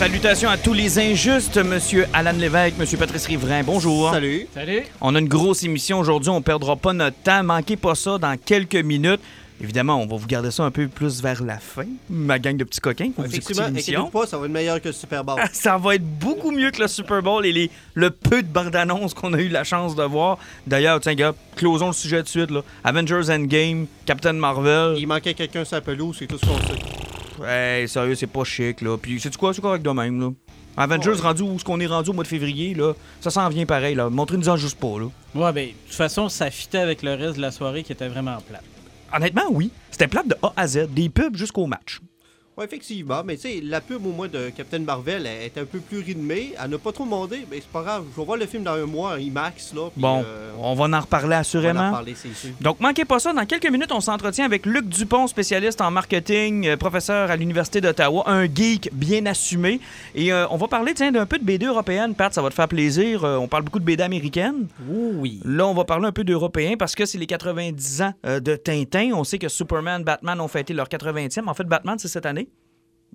Salutations à tous les injustes, Monsieur Alan Lévesque, Monsieur Patrice Riverain. Bonjour. Salut. Salut. On a une grosse émission aujourd'hui, on perdra pas notre temps. Manquez pas ça dans quelques minutes. Évidemment, on va vous garder ça un peu plus vers la fin, ma gang de petits coquins. Vous Effectivement, pas, ça va être meilleur que le Super Bowl. Ça va être beaucoup mieux que le Super Bowl et les- le peu de bandes-annonces qu'on a eu la chance de voir. D'ailleurs, tiens, gars, closons le sujet de suite. Là. Avengers Endgame, Captain Marvel. Il manquait quelqu'un sur la pelouse, c'est tout ce qu'on sait. Hey, sérieux, c'est pas chic, là. Puis, c'est quoi, c'est correct de même, là. Avengers Ouais. rendu où ce qu'on est rendu au mois de février, là, ça s'en vient pareil, là. Montrez-nous-en juste pas, là. Ouais, ben, de toute façon, ça fitait avec le reste de la soirée qui était vraiment plate. Honnêtement, oui. C'était plate de A à Z, des pubs jusqu'au match. Ouais, effectivement, mais tu sais, la pub au moins de Captain Marvel elle est un peu plus rythmée. Elle n'a pas trop demandé, mais c'est pas grave. Je vais voir le film dans un mois en IMAX, là. puis, Bon, euh, on va en reparler on va en assurément. parler, c'est sûr. Donc, manquez pas ça. Dans quelques minutes, on s'entretient avec Luc Dupont, spécialiste en marketing, euh, professeur à l'Université d'Ottawa, un geek bien assumé. Et euh, on va parler, tiens, d'un peu de BD européenne. Pat, ça va te faire plaisir. Euh, on parle beaucoup de BD américaine. Oui. Là, on va parler un peu d'européen parce que c'est les 90 ans euh, de Tintin. On sait que Superman, Batman ont fêté leur 80e. En fait, Batman, c'est cette année.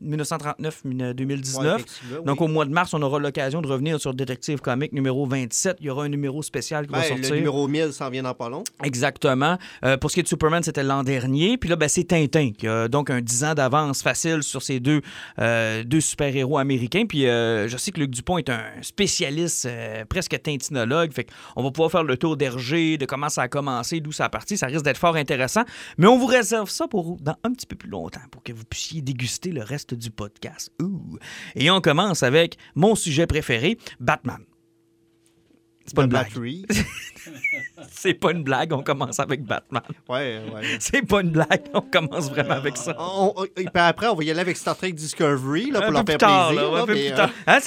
1939-2019. Ouais, effectivement, oui. Donc, au mois de mars, on aura l'occasion de revenir sur Détective Comic numéro 27. Il y aura un numéro spécial qui va Ben, sortir. le numéro 1000 s'en vient dans pas long. Exactement. Euh, pour ce qui est de Superman, c'était l'an dernier. Puis là, ben, c'est Tintin qui a donc un 10 ans d'avance facile sur ces deux, euh, deux super-héros américains. Puis euh, je sais que Luc Dupont est un spécialiste, euh, presque tintinologue. Fait qu'on va pouvoir faire le tour d'Hergé, de comment ça a commencé, d'où ça a parti. Ça risque d'être fort intéressant. Mais on vous réserve ça pour dans un petit peu plus longtemps pour que vous puissiez déguster le reste du podcast. Et on commence avec mon sujet préféré, Batman. C'est pas une blague. C'est pas une blague, on commence avec Batman. ouais, ouais. C'est pas une blague, on commence vraiment avec ça. On- on- et puis après, on va y aller avec Star Trek Discovery, là, pour un leur faire tard, plaisir. mais. Hein,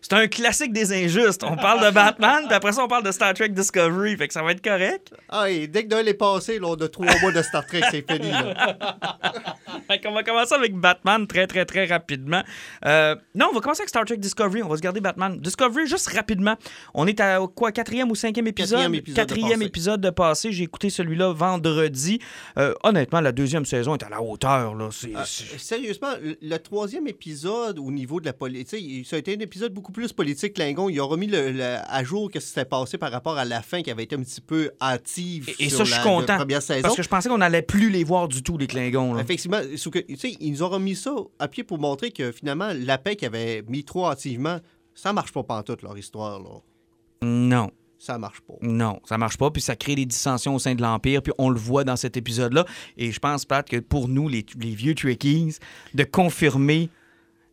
c'est un classique des injustes. On parle de Batman, puis après ça, on parle de Star Trek Discovery. Fait que ça va être correct. ah, et dès que Noël est passé, là, on a trois mois de Star Trek, c'est fini. Là. Fait qu'on va commencer avec Batman très, très, très rapidement. Euh, non, on va commencer avec Star Trek Discovery. On va se garder Batman. Discovery, juste rapidement. On est à quoi, quatrième ou cinquième épisode? Quatrième épisode de Quatrième passé. épisode de passé. J'ai écouté celui-là vendredi. Euh, honnêtement, la deuxième saison est à la hauteur. Là. C'est, Ah, c'est- sérieusement, le, troisième épisode au niveau de la politique, ça a été un épisode beaucoup plus politique, Klingon. Ils ont remis le- le- à jour ce qui s'était passé par rapport à la fin qui avait été un petit peu hâtive Et, et sur ça, je suis content. la première saison. Parce que je pensais qu'on allait plus les voir du tout, les Klingons. là. Effectivement, ils nous ont remis ça à pied pour montrer que finalement, la paix qu'ils avaient mis trop hâtivement, ça marche pas pantoute, leur histoire. Là. Non. Ça marche pas. Non, ça marche pas, puis ça crée des dissensions au sein de l'Empire, puis on le voit dans cet épisode-là. Et je pense, Pat, que pour nous, les, les vieux Trekkies, de confirmer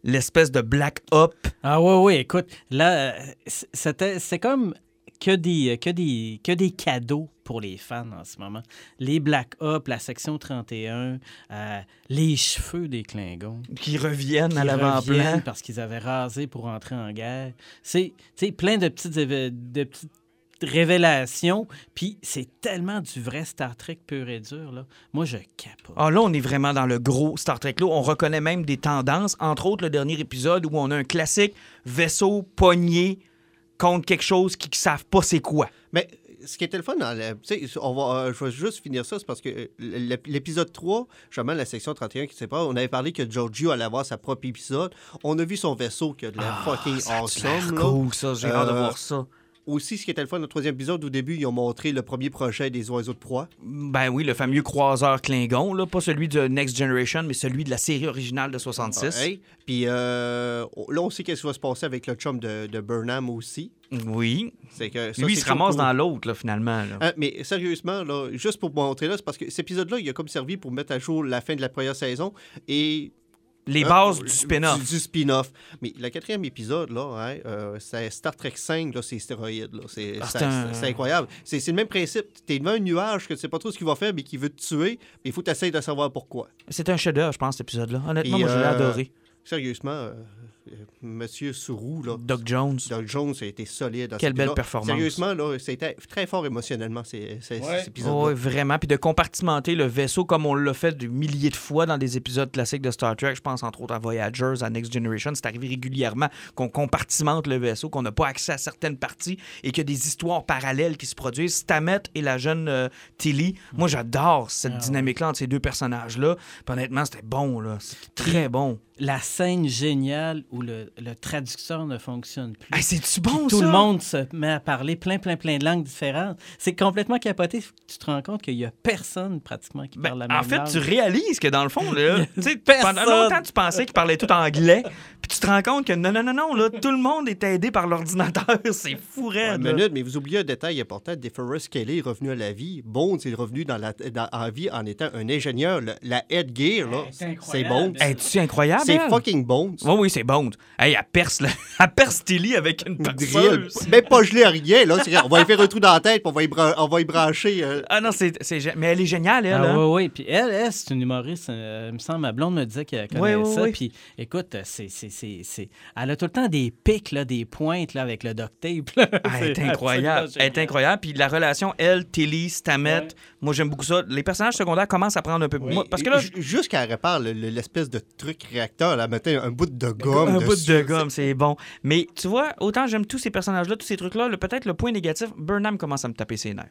l'espèce de Black Up. Ah ouais, ouais, écoute, là, euh, c'était, c'est comme que des, que, des, que des cadeaux pour les fans en ce moment. Les Black Ops, la section 31, euh, les cheveux des Klingons. qui reviennent à l'avant-plan. parce qu'ils avaient rasé pour entrer en guerre. C'est plein de petites, de petites révélations. Puis c'est tellement du vrai Star Trek pur et dur. Là. Moi, je capote. Ah, là, on est vraiment dans le gros Star Trek. Là, on reconnaît même des tendances, entre autres le dernier épisode où on a un classique vaisseau pogné contre quelque chose qui ne savent pas c'est quoi. Mais ce qui était le fun, dans on va, euh, je vais juste finir ça, c'est parce que euh, l'ép- l'épisode 3, justement, la section 31 qui sépare, on avait parlé que Giorgio allait avoir sa propre épisode. On a vu son vaisseau qui a de la fucking Ah, ça a l'air awesome. là. cool, ça? J'ai hâte de Euh, voir ça. Aussi, ce qui était le fun le troisième épisode, au début, ils ont montré le premier projet des oiseaux de proie. Ben oui, le fameux croiseur Klingon, là, pas celui de Next Generation, mais celui de la série originale de 66. Hey. Puis euh, là, on sait qu'est-ce qui va se passer avec le chum de, de Burnham aussi. Oui. C'est que ça, Lui, il se ramasse dans l'autre, là, finalement. là. Hein, mais sérieusement, là, juste pour montrer là, c'est parce que cet épisode-là, il a comme servi pour mettre à jour la fin de la première saison et Les Hein, bases du Du, spin-off. du spin-off. Mais le quatrième épisode, là, hein, euh, c'est Star Trek 5, là, c'est stéroïdes. Là. C'est, Ah, un- incroyable. C'est, le même principe. T'es devant un nuage que tu sais pas trop ce qu'il va faire, mais qui veut te tuer, mais il faut t'essayer de savoir pourquoi. C'est un chef-d'œuvre, je pense, cet épisode-là. Honnêtement, moi, je l'ai euh, adoré. Sérieusement, euh, Monsieur Sourou, là, Doc Jones. Doug Jones a été solide. dans Quelle belle performance. Sérieusement, là, c'était très fort émotionnellement, ces, ces- Ouais. cet épisode Oui, vraiment. Puis de compartimenter le vaisseau comme on l'a fait des milliers de fois dans des épisodes classiques de Star Trek. Je pense entre autres à Voyagers, à Next Generation. C'est arrivé régulièrement qu'on compartimente le vaisseau, qu'on n'a pas accès à certaines parties et qu'il y a des histoires parallèles qui se produisent. Stamet et la jeune euh, Tilly. Moi, j'adore cette Ah ouais. dynamique-là entre ces deux personnages-là. Puis honnêtement, c'était bon, là. C'était très bon. La scène géniale où le, le traducteur ne fonctionne plus. Hey, C'est-tu bon, tout ça? le monde se met à parler plein, plein, plein de langues différentes. C'est complètement capoté. Tu te rends compte qu'il n'y a personne pratiquement qui Ben, parle la même en fait, langue. tu réalises que dans le fond, là, tu sais, Personne. pendant longtemps, tu pensais qu'ils parlaient tout anglais, puis tu te rends compte que non, non, non, non, là, tout le monde est aidé par l'ordinateur. C'est fou, là. minute, mais vous oubliez un détail important. DeForest Kelly est revenu à la vie. Bones est revenu dans la, dans- en vie en étant un ingénieur. Le- la headgear, là, c'est c'est incroyable. Bones. Hey, tu incroyable? C'est elle? fucking Bones. Oui, oui, c'est bon. Hey, elle perce, là. elle perce Tilly avec une Drill. perceuse. Même pas gelé à rien. Là. C'est- On va y faire un trou dans la tête, puis on va y, bran- on va y brancher. euh, Ah non, c'est, c'est mais elle est géniale, elle. Ah hein? oui, oui. Puis elle, elle c'est une humoriste. euh, il me semble, ma blonde me disait qu'elle connaissait oui, ça. oui. Puis écoute, c'est, c'est, c'est, c'est- elle a tout le temps des pics, là, des pointes là, avec le duct tape. là. Ah, Elle est C'est incroyable. Elle est incroyable. Puis la relation, elle, Tilly, Stamet, Ouais. moi, j'aime beaucoup ça. Les personnages secondaires commencent à prendre un peu. Moi, parce que là, Ju- Jusqu'à répare le- le- l'espèce de truc réacteur, là, un bout de gomme. un bout de gomme, c'est bon. Mais tu vois, autant j'aime tous ces personnages-là, tous ces trucs-là, le- peut-être le point négatif, Burnham commence à me taper ses nerfs.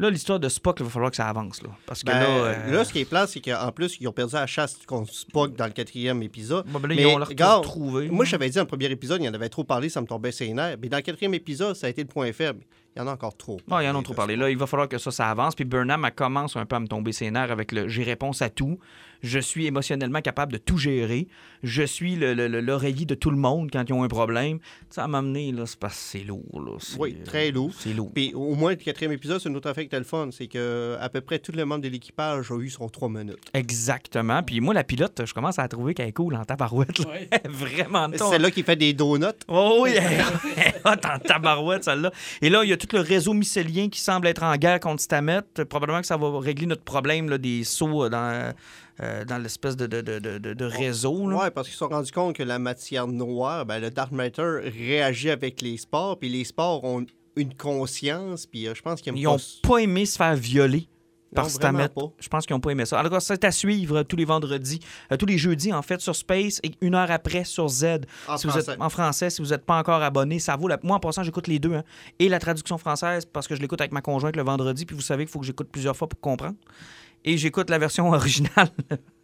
Là, l'histoire de Spock, il va falloir que ça avance. Là, parce que Ben, là, euh, là, ce qui est plat, c'est qu'en plus, ils ont perdu la chasse contre Spock dans le quatrième épisode. ben là, mais ils ont regarde, retrouvé. Moi, j'avais dit dans le premier épisode, il y en avait trop parlé, ça me tombait ses nerfs. Mais dans le quatrième épisode, ça a été le point faible. Il y en a encore trop. Non, ils en ont trop parlé. Là, il va falloir que ça, ça avance. Puis Burnham, elle commence un peu à me tomber ses nerfs avec le j'ai réponse à tout. Je suis émotionnellement capable de tout gérer. Je suis le- le- le- l'oreiller de tout le monde quand ils ont un problème. Ça m'a amené, là, c'est parce que c'est lourd. Là. Oui, très lourd. C'est lourd. Puis au moins, le quatrième épisode, c'est une autre affaire qui était le fun. C'est que à peu près tous les membres de l'équipage ont eu son trois minutes. Exactement. Puis moi, la pilote, je commence à la trouver qu'elle est cool en tabarouette. Vraiment C'est celle-là qui fait des donuts. Oh oui, elle est hot en tabarouette, celle-là. Et là, il y a tout le réseau mycélien qui semble être en guerre contre Stamet. Probablement que ça va régler notre problème là, des sauts euh, dans, euh, dans l'espèce de, de, de, de- réseau. Ouais, parce qu'ils se sont rendus compte que la matière noire, ben, le Dark Matter réagit avec les sports, puis les sports ont une conscience, puis euh, je pense qu'ils pas n'ont pas aimé se faire violer par. Je pense qu'ils n'ont pas aimé ça. Alors, c'est à suivre tous les vendredis, euh, tous les jeudis, en fait, sur Space et une heure après sur Z. En si vous français. êtes en français, si vous n'êtes pas encore abonné, ça vaut la... Moi, en passant, j'écoute les deux. hein. Et la traduction française, parce que je l'écoute avec ma conjointe le vendredi, puis vous savez qu'il faut que j'écoute plusieurs fois pour comprendre. Et j'écoute la version originale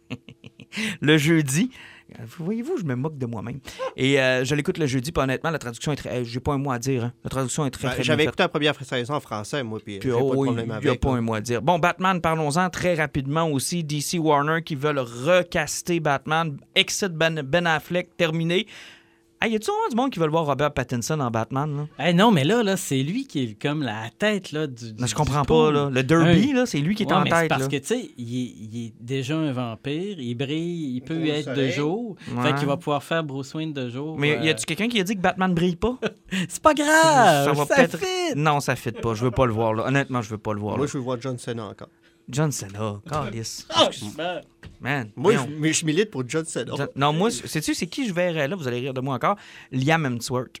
le jeudi. Euh, Voyez-vous, je me moque de moi-même. Et euh, je l'écoute le jeudi, puis honnêtement, la traduction est très... J'ai pas un mot à dire. hein. La traduction est très, Ben, très J'avais écouté la première saison en français, moi, puis Puis, j'ai oh il n'y a pas un mot à dire. Bon, Batman, parlons-en très rapidement aussi. DC Warner qui veulent recaster Batman. Exit Ben, ben Affleck, terminé. Hey, y a-tu vraiment du monde qui veut voir Robert Pattinson en Batman? Là? Eh non, mais là, là c'est lui qui est comme la tête là, du. Non, je comprends pas. Là. Le Derby, là, c'est lui qui est Ouais, en mais tête. Parce là. que, tu sais, il, est- il est déjà un vampire, il brille, il peut être de jour. Ouais. Fait qu'il va pouvoir faire Bruce Wayne de jour. Mais y euh, a-tu quelqu'un qui a dit que Batman brille pas? C'est pas grave! Ça va ça peut-être- fit! Non, ça fit pas. Je veux pas le voir. Là. Honnêtement, je veux pas le voir. Moi, là. je veux voir John Cena encore. John Cena, Calice. Franchement. Man. Moi, je, mais je milite pour John Cena. John- Non, moi, sais-tu, c'est qui je verrais là? Vous allez rire de moi encore. Liam Hemsworth.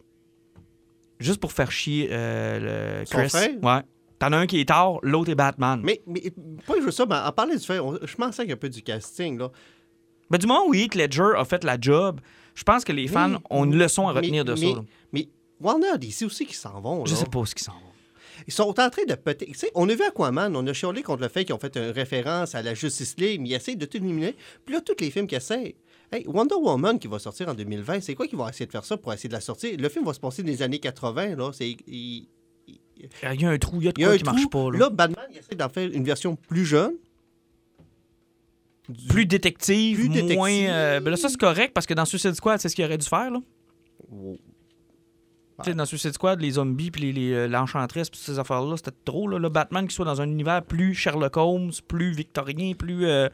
Juste pour faire chier euh, le Son Chris. frère? Ouais. T'en as un qui est tard, l'autre est Batman. Mais, Mais, pas juste ça, mais en parlant du fait, on- je m'en sers un peu du casting. Là. du moment où Heath Ledger a fait la job, je pense que les fans Oui, ont une leçon à mais- retenir de ça. mais- là. Mais Warner DC aussi qui s'en vont. Je là. sais pas où ce qu'ils s'en vont. Ils sont en train de peut-être. tu sais, On a vu Aquaman, on a chialé contre le fait qu'ils ont fait une référence à la Justice League, mais ils essayent de tout éliminer. Puis là, tous les films qu'ils essayent. Hey, Wonder Woman qui va sortir en 2020, c'est quoi qu'ils vont essayer de faire ça pour essayer de la sortir? Le film va se passer dans les années 80, là. C'est. il- Il y a un trou, il y a de quoi qui trou. marche pas. Là. Là, Batman, il essaie d'en faire une version plus jeune. Du- plus détective, Plus détective. moins. euh, ben là, ça, c'est correct parce que dans Suicide Squad, c'est ce qu'il aurait dû faire. Là. Tu sais, dans Suicide Squad, les zombies, puis les- les, euh, l'enchantresse, puis ces affaires-là, c'était trop. Là. Le Batman qui soit dans un univers plus Sherlock Holmes, plus victorien, plus. euh,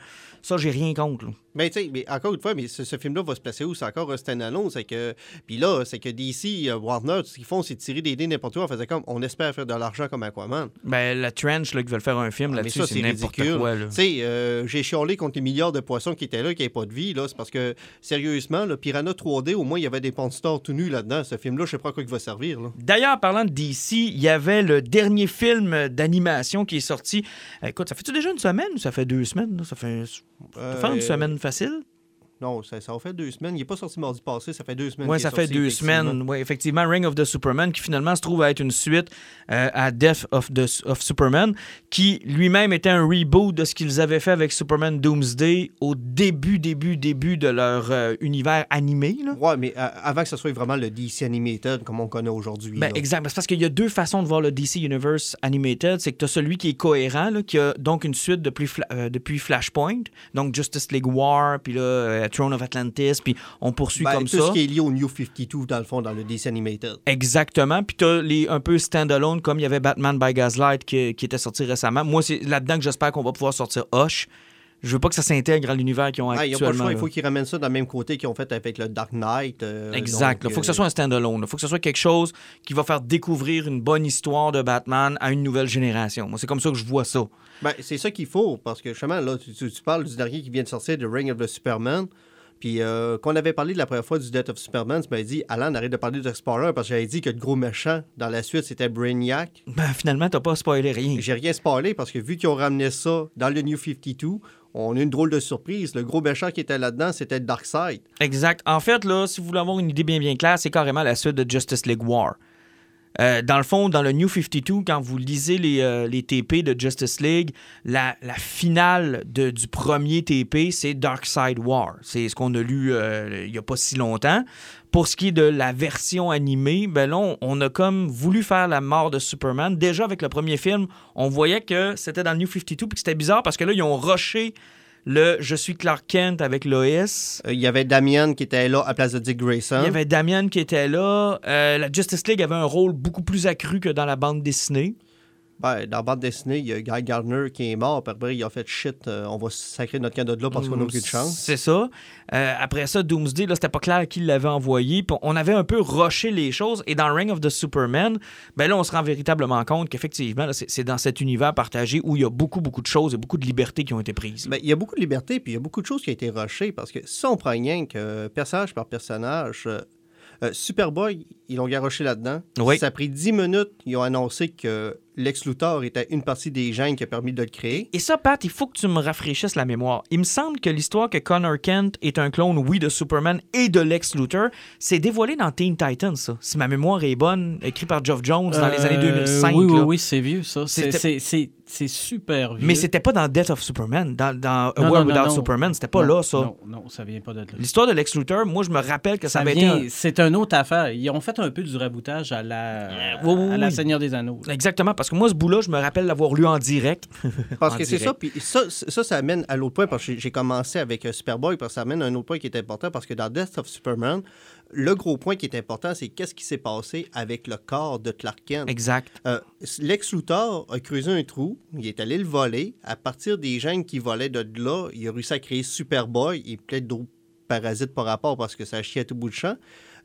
ça, j'ai rien contre. là. Mais tu sais, mais encore une fois, mais ce, ce film-là va se placer où? C'est encore un stand-alone. C'est que. Puis là, c'est que DC, euh, Warner, tout ce qu'ils font, c'est tirer des dés n'importe où. On faisait comme. On espère faire de l'argent comme Aquaman. Ben, la Trench, là, qui veulent faire un film Ah, là-dessus, ça, c'est n'importe quoi. Là. Tu sais, euh, j'ai chialé contre les milliards de poissons qui étaient là, qui n'avaient pas de vie. là. C'est parce que, sérieusement, le Piranha 3D, au moins, il y avait des stars tout nus là-dedans. Ce film-là, je sais pas à quoi il va servir. Là. D'ailleurs, parlant de DC, il y avait le dernier film d'animation qui est sorti. Écoute, ça fait-tu déjà une semaine ou ça fait deux semaines? là? Ça fait, Euh, fait une semaine facile? Non, ça, ça a fait deux semaines. Il n'est pas sorti mardi passé, ça fait deux semaines. Oui, ça fait sorti, deux effectivement. semaines. Oui, effectivement, Ring of the Superman, qui finalement se trouve à être une suite euh, à Death of, the, of Superman, qui lui-même était un reboot de ce qu'ils avaient fait avec Superman Doomsday au début, début, début de leur euh, univers animé. Ouais, mais euh, avant que ce soit vraiment le DC Animated comme on connaît aujourd'hui. Ben, exact. C'est parce qu'il y a deux façons de voir le DC Universe Animated. C'est que tu as celui qui est cohérent, là, qui a donc une suite depuis, Fla- depuis Flashpoint, donc Justice League War, puis là, euh, Throne of Atlantis, puis on poursuit Ben, comme tout ça. ce qui est lié au New 52, dans le fond, dans le DC Animated. Exactement. Puis t'as les un peu standalone, comme il y avait Batman by Gaslight qui, qui était sorti récemment. Moi, c'est là-dedans que j'espère qu'on va pouvoir sortir Hush. Je veux pas que ça s'intègre à l'univers qu'ils ont Ah, ils n'ont pas le actuellement. choix, il faut qu'ils ramènent ça dans le même côté qu'ils ont fait avec le Dark Knight. euh, Exact. Il faut que ce euh, soit un standalone. Il faut que ce soit quelque chose qui va faire découvrir une bonne histoire de Batman à une nouvelle génération. Moi, c'est comme ça que je vois ça. Ben, c'est ça qu'il faut, parce que justement, là, tu, parles du dernier qui vient de sortir, de Ring of the Superman. Puis, euh, quand on avait parlé de la première fois du Death of Superman, tu m'avais dit, Alan, arrête de parler de Explorer, parce que j'avais dit que le gros méchant dans la suite, c'était Brainiac. Ben, finalement, t'as pas spoilé rien. J'ai rien spoilé, parce que vu qu'ils ont ramené ça dans le New 52, on a une drôle de surprise. Le gros méchant qui était là-dedans, c'était Darkseid. Exact. En fait, là, si vous voulez avoir une idée bien bien claire, c'est carrément la suite de Justice League War. Euh, dans le fond, dans le New 52, quand vous lisez les, euh, TP de Justice League, la, finale du premier TP, c'est Darkseid War. C'est ce qu'on a lu euh, il n'y a pas si longtemps. Pour ce qui est de la version animée, ben là, on, on a comme voulu faire la mort de Superman. Déjà, avec le premier film, on voyait que c'était dans le New 52, puis que c'était bizarre parce que là, ils ont rushé le Je suis Clark Kent avec Lois. Euh, Il y avait Damian qui était là à place de Dick Grayson. Il y avait Damian qui était là. Euh, la Justice League avait un rôle beaucoup plus accru que dans la bande dessinée. Ben, dans la bande dessinée, il y a Guy Gardner qui est mort. Puis après, il a fait shit, euh, on va sacrer notre cadeau de là parce qu'on n'a aucune chance. C'est ça. Euh, après ça, Doomsday, là, c'était pas clair qui l'avait envoyé. Puis on avait un peu rushé les choses. Et dans Ring of the Superman, ben là, on se rend véritablement compte qu'effectivement, c'est dans cet univers partagé où il y a beaucoup, beaucoup de choses et beaucoup de libertés qui ont été prises. Ben, il y a beaucoup de liberté, puis il y a beaucoup de choses qui ont été rushées, parce que si on prend rien que euh, personnage par personnage, euh, euh, Superboy, ils l'ont garoché là-dedans. Oui. Ça a pris 10 minutes, ils ont annoncé que Lex Luthor était une partie des gènes qui a permis de le créer. Et ça, Pat, il faut que tu me rafraîchisses la mémoire. Il me semble que l'histoire que Connor Kent est un clone, oui, de Superman et de Lex Luthor, c'est dévoilé dans Teen Titans, ça. Si ma mémoire est bonne, écrit par Geoff Jones dans les années Euh, 2005. Oui, oui, là. oui, c'est vieux, ça. C'est- C'est super vieux. Mais c'était pas dans Death of Superman. Dans, dans A World non, Without non, Superman, c'était pas Non, là, ça. Non, non, ça vient pas de là. L'histoire de Lex Luthor, moi, je me rappelle que ça, Ça avait vient- été. un- C'est une autre affaire. Ils ont fait un peu du raboutage à la, oui, oui, à la. Seigneur des Anneaux. là. Exactement, parce que moi, ce bout-là, je me rappelle l'avoir lu en direct. Parce En que c'est direct. ça, puis ça, ça, ça amène à l'autre point, parce que j'ai- commencé avec euh, Superboy, parce que ça amène à un autre point qui est important, parce que dans Death of Superman, le gros point qui est important, c'est qu'est-ce qui s'est passé avec le corps de Clark Kent? Exact. Euh, Lex Luthor a creusé un trou, il est allé le voler. À partir des gènes qui volaient de là, il a réussi à créer Superboy et peut-être d'autres parasites par rapport parce que ça chiait à tout bout de champ.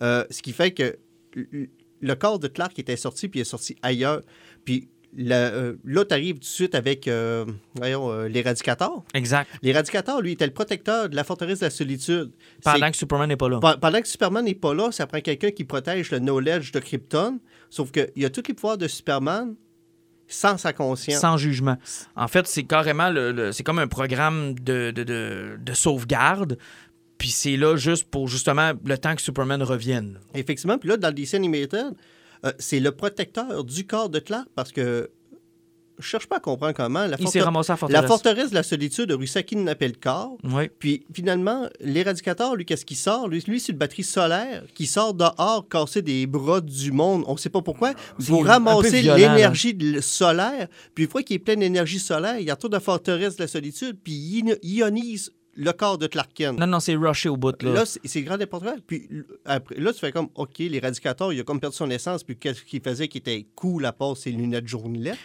Euh, ce qui fait que le corps de Clark était sorti puis il est sorti ailleurs. Puis euh, là, tu arrives tout de suite avec euh, voyons, euh, l'éradicateur. Exact. L'éradicateur, lui, était le protecteur de la forteresse de la solitude. Pendant que Superman n'est pas là. Pe- Pendant que Superman n'est pas là, ça prend quelqu'un qui protège le knowledge de Krypton. Sauf qu'il y a tous les pouvoirs de Superman sans sa conscience. Sans jugement. En fait, c'est carrément le, le- c'est comme un programme de, de, de- de sauvegarde. Puis c'est là juste pour justement le temps que Superman revienne. Effectivement. Puis là, dans le DC Animated, euh, c'est le protecteur du corps de Clark parce que je cherche pas à comprendre comment. La, Il s'est forter- ramassé à la Forteresse. forteresse de la solitude a réussi à kidnapper le corps. Oui. Puis finalement, l'éradicateur, lui, qu'est-ce qu'il sort? Lui, lui c'est une batterie solaire qui sort dehors casser des bras du monde. On ne sait pas pourquoi. Pour peu ramasser l'énergie solaire. Puis une fois qu'il est plein d'énergie solaire, il retourne à la forteresse de la solitude, puis il ionise le corps de Clark Kent. Non, non, c'est rushé au bout. Là, Là, c'est grand n'importe quoi. Puis après, là, tu fais comme, OK, l'éradicateur, il a comme perdu son essence. Puis qu'est-ce qu'il faisait qui était cool à part ses lunettes jaunelettes?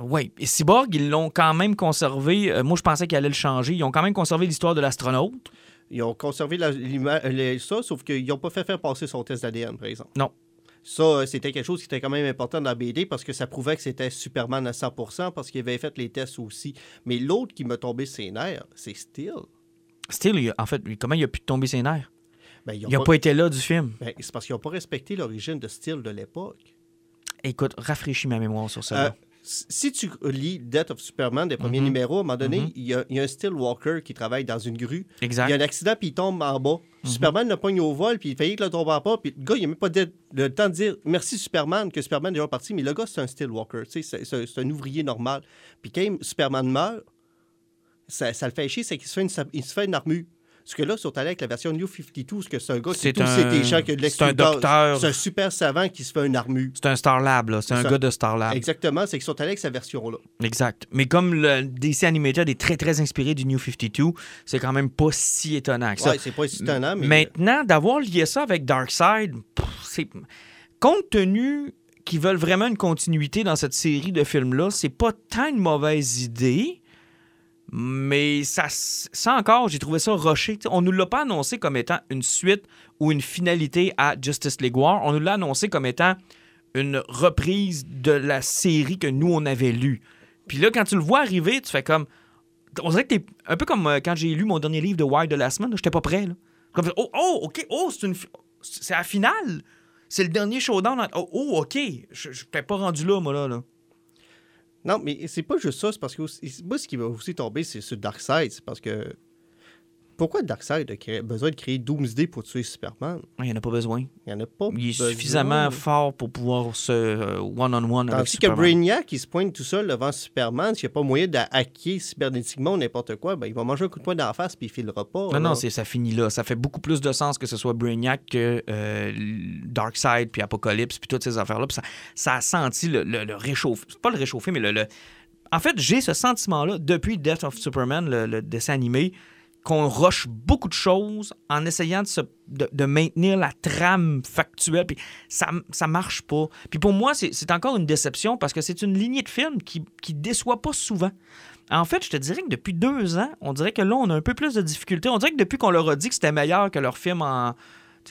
Oui. Et Cyborg, ils l'ont quand même conservé. Euh, moi, je pensais qu'ils allaient le changer. Ils ont quand même conservé l'histoire de l'astronaute. Ils ont conservé la- les- ça, sauf qu'ils n'ont pas fait faire passer son test d'ADN, par exemple. Non. Ça, euh, c'était quelque chose qui était quand même important dans la BD parce que ça prouvait que c'était Superman à 100% parce qu'il avait fait les tests aussi. Mais l'autre qui m'a tombé ses nerfs, c'est Steel. Steel, en fait, comment il a pu tomber ses nerfs? Ben, Il n'a pas- pas été là du film. ben, c'est parce qu'ils n'ont pas respecté l'origine de Steel de l'époque. Écoute, rafraîchis ma mémoire sur ça. Euh, si tu lis Death of Superman, des premiers Mhm. numéros, à un moment donné, Mhm. il, y a, il y a un Steel Walker qui travaille dans une grue. exact. Il y a un accident, puis il tombe en bas. Mhm. Superman le pogne au vol, puis il faillit que le tombe en bas. Puis le gars, il n'a même pas de- le temps de dire merci Superman, que Superman est déjà parti. Mais le gars, c'est un Steel Walker. C'est un ouvrier normal. Puis quand Superman meurt, ça, ça le fait chier, c'est qu'il se, fait une sa- il se fait une armure. Parce que là, sur allés avec la version New 52, ce que c'est un gars qui C'est tous un- c'est des gens qui a de c'est un l'exclusion. docteur. C'est un super savant qui se fait une armure. C'est un Star Lab, là. C'est un gars de Star Lab. Exactement, c'est qu'ils sont allés avec cette version-là. Exact. Mais comme le DC Animated est très, très inspiré du New 52, c'est quand même pas si étonnant que ça. Ouais, c'est pas si étonnant, mais. Maintenant, d'avoir lié ça avec Darkseid, c'est. Compte tenu qu'ils veulent vraiment une continuité dans cette série de films-là, c'est pas tant une mauvaise idée. Mais ça, encore, j'ai trouvé ça. T'sais, on nous l'a pas annoncé comme étant une suite ou une finalité à Justice League War. On nous l'a annoncé comme étant une reprise de la série que nous, on avait lue. Puis là, quand tu le vois arriver, tu fais comme... On dirait que t'es un peu comme euh, quand j'ai lu mon dernier livre de Wild de la semaine. J'étais pas prêt. Là. Comme, oh, oh, OK. Oh, c'est une... C'est la finale. C'est le dernier showdown. Oh, oh, OK. Je t'ai pas rendu là, moi, là. là. Non, mais c'est pas juste ça. C'est parce que moi, ce qui va aussi tomber, c'est sur Darkseid. C'est parce que. Pourquoi Darkseid a besoin de créer Doomsday pour tuer Superman? Il n'y en a pas besoin. Il n'y en a pas. Il est besoin. suffisamment fort pour pouvoir se euh, one-on-one avec Tandis que Superman. Brainiac, il se pointe tout seul devant Superman. S'il n'y a pas moyen de hacker cybernétiquement ou n'importe quoi, ben, il va manger un coup de poing dans la face puis il filera pas. Non, là. non, c'est, ça finit là. Ça fait beaucoup plus de sens que ce soit Brainiac que euh, Darkseid, puis Apocalypse, puis toutes ces affaires-là. Ça, ça a senti le, le, le pas le réchauffer, mais le, le- En fait, j'ai ce sentiment-là depuis Death of Superman, le, le dessin animé, qu'on rush beaucoup de choses en essayant de, se- de- maintenir la trame factuelle. Puis ça, ça marche pas. Puis pour moi, c'est, c'est encore une déception parce que c'est une lignée de films qui, qui déçoit pas souvent. En fait, je te dirais que depuis deux ans, on dirait que là, on a un peu plus de difficultés. On dirait que depuis qu'on leur a dit que c'était meilleur que leur film en.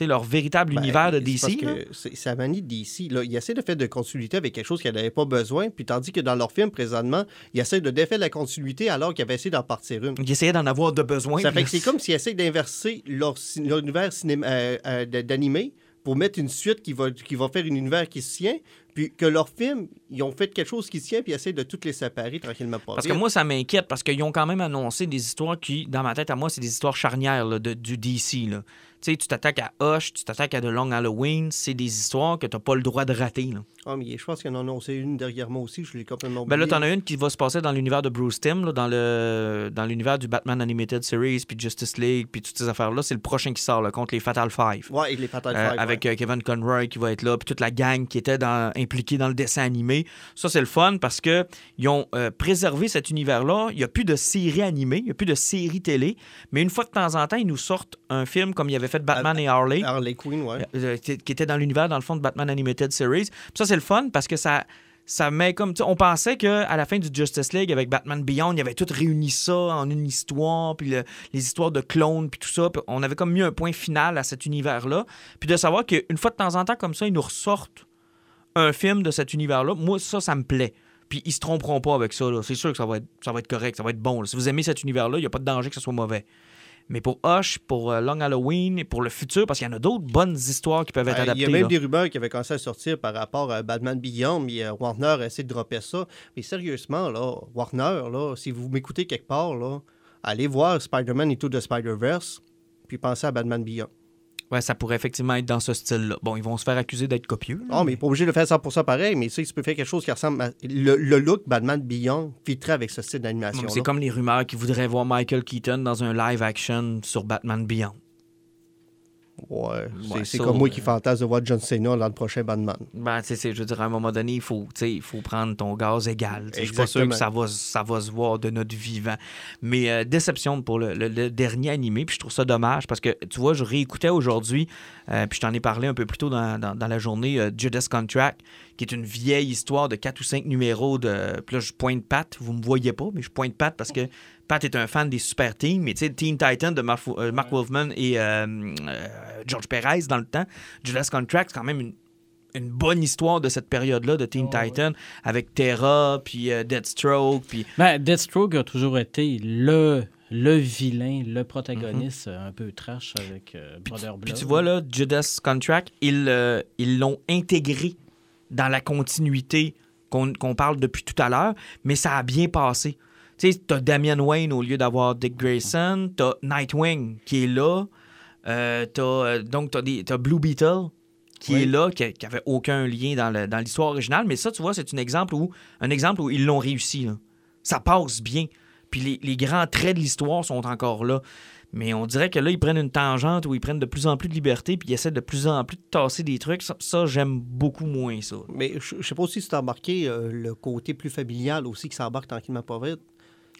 Leur véritable Ben, univers de parce DC. là. que la manie de DC. Là. Ils essaient de faire de continuité avec quelque chose qu'ils n'avaient pas besoin, puis tandis que dans leur film présentement, ils essaient de défaire la continuité alors qu'ils avaient essayé d'en partir une. Ils essayaient d'en avoir de besoin. Ça fait que c'est comme s'ils essaient d'inverser leur, leur univers cinéma, euh, euh, d'animé pour mettre une suite qui va, qui va faire un univers qui se tient, puis que leurs films, ils ont fait quelque chose qui se tient, puis ils essaient de toutes les séparer tranquillement pas Parce que moi, ça m'inquiète parce qu'ils ont quand même annoncé des histoires qui, dans ma tête à moi, c'est des histoires charnières là, de- du DC. Là. Tu tu t'attaques à Hush, tu t'attaques à The Long Halloween, c'est des histoires que tu n'as pas le droit de rater. Là. Ah, mais je pense qu'il y en a annoncé une derrière moi aussi, je l'ai complètement Ben là, oublié. t'en as une qui va se passer dans l'univers de Bruce Timm, là, dans le dans l'univers du Batman Animated Series, puis Justice League, puis toutes ces affaires-là. C'est le prochain qui sort là, contre les Fatal Five. Ouais, avec les Fatal Euh, Five, avec euh, Kevin Conroy qui va être là, puis toute la gang qui était dans- impliquée dans le dessin animé. Ça, c'est le fun parce que ils ont euh, préservé cet univers-là. Il n'y a plus de séries animées, il n'y a plus de séries télé, mais une fois de temps en temps, ils nous sortent un film comme il avait fait Batman et Harley. Harley Quinn, ouais. Euh, qui qui était dans l'univers, dans le fond, de Batman Animated Series. Puis ça, c'est le fun parce que ça, ça met comme. On pensait qu'à la fin du Justice League, avec Batman Beyond, il y avait tout réuni ça en une histoire, puis le- les histoires de clones, puis tout ça. Puis on avait comme mis un point final à cet univers-là. Puis de savoir qu'une fois de temps en temps, comme ça, ils nous ressortent un film de cet univers-là, moi, ça, ça me plaît. Puis ils se tromperont pas avec ça. C'est sûr que ça va, être, ça va être correct, ça va être bon. là. Si vous aimez cet univers-là, il n'y a pas de danger que ce soit mauvais. Mais pour Hush, pour euh, Long Halloween et pour le futur, parce qu'il y en a d'autres bonnes histoires qui peuvent être adaptées. Il y a même là. des rumeurs qui avaient commencé à sortir par rapport à Batman Beyond, mais euh, Warner a essayé de dropper ça. Mais sérieusement, là, Warner, là, si vous m'écoutez quelque part, là, allez voir Spider-Man et tout de Spider-Verse, puis pensez à Batman Beyond. Ouais, ça pourrait effectivement être dans ce style-là. Bon, ils vont se faire accuser d'être copieux. là, Oh, mais pas obligé de faire 100% pareil, mais tu sais, tu peux faire quelque chose qui ressemble à... Le, le look Batman Beyond fitterait avec ce style mais d'animation. C'est comme les rumeurs qui voudraient voir Michael Keaton dans un live-action sur Batman Beyond. Ouais, c'est Ouais, c'est ça, comme moi euh, qui fantasme de voir John Cena dans le prochain Batman. Ben, tu sais, je veux dire, à un moment donné, il faut, il faut prendre ton gaz égal. Je suis pas sûr que ça va, ça va se voir de notre vivant. Mais euh, déception pour le, le- le dernier animé, puis je trouve ça dommage parce que, tu vois, je réécoutais aujourd'hui, euh, puis je t'en ai parlé un peu plus tôt dans, dans- dans la journée, euh, Judas Contract, qui est une vieille histoire de quatre ou cinq numéros de. Puis là, je pointe Pat, vous me voyez pas, mais je pointe Pat parce que Pat est un fan des super teams, mais tu sais, Teen Titan de Mark, euh, Mark Wolfman et euh, euh, George Perez dans le temps. Judas Contract, c'est quand même une une bonne histoire de cette période-là de Teen Titan avec Terra, puis Deathstroke, puis Ben, Deathstroke a toujours été le, le vilain, le protagoniste euh, un peu trash avec euh, Brother Mhm. puis Blood. tu vois là, Judas Contract, ils euh, ils l'ont intégré dans la continuité qu'on qu'on parle depuis tout à l'heure, mais ça a bien passé. Tu sais, t'as Damian Wayne au lieu d'avoir Dick Grayson, t'as Nightwing qui est là, euh, t'as, euh, donc t'as, des- t'as Blue Beetle qui Oui. est là, qui, qui avait aucun lien dans, le- dans l'histoire originale, mais ça, tu vois, c'est un exemple où, un exemple où ils l'ont réussi. là. Ça passe bien. Puis les, les grands traits de l'histoire sont encore là. Mais on dirait que là, ils prennent une tangente où ils prennent de plus en plus de liberté, puis ils essaient de plus en plus de tasser des trucs. Ça, ça, j'aime beaucoup moins ça. Mais je je sais pas aussi si tu as remarqué euh, le côté plus familial aussi qui s'embarque tranquillement pas vite.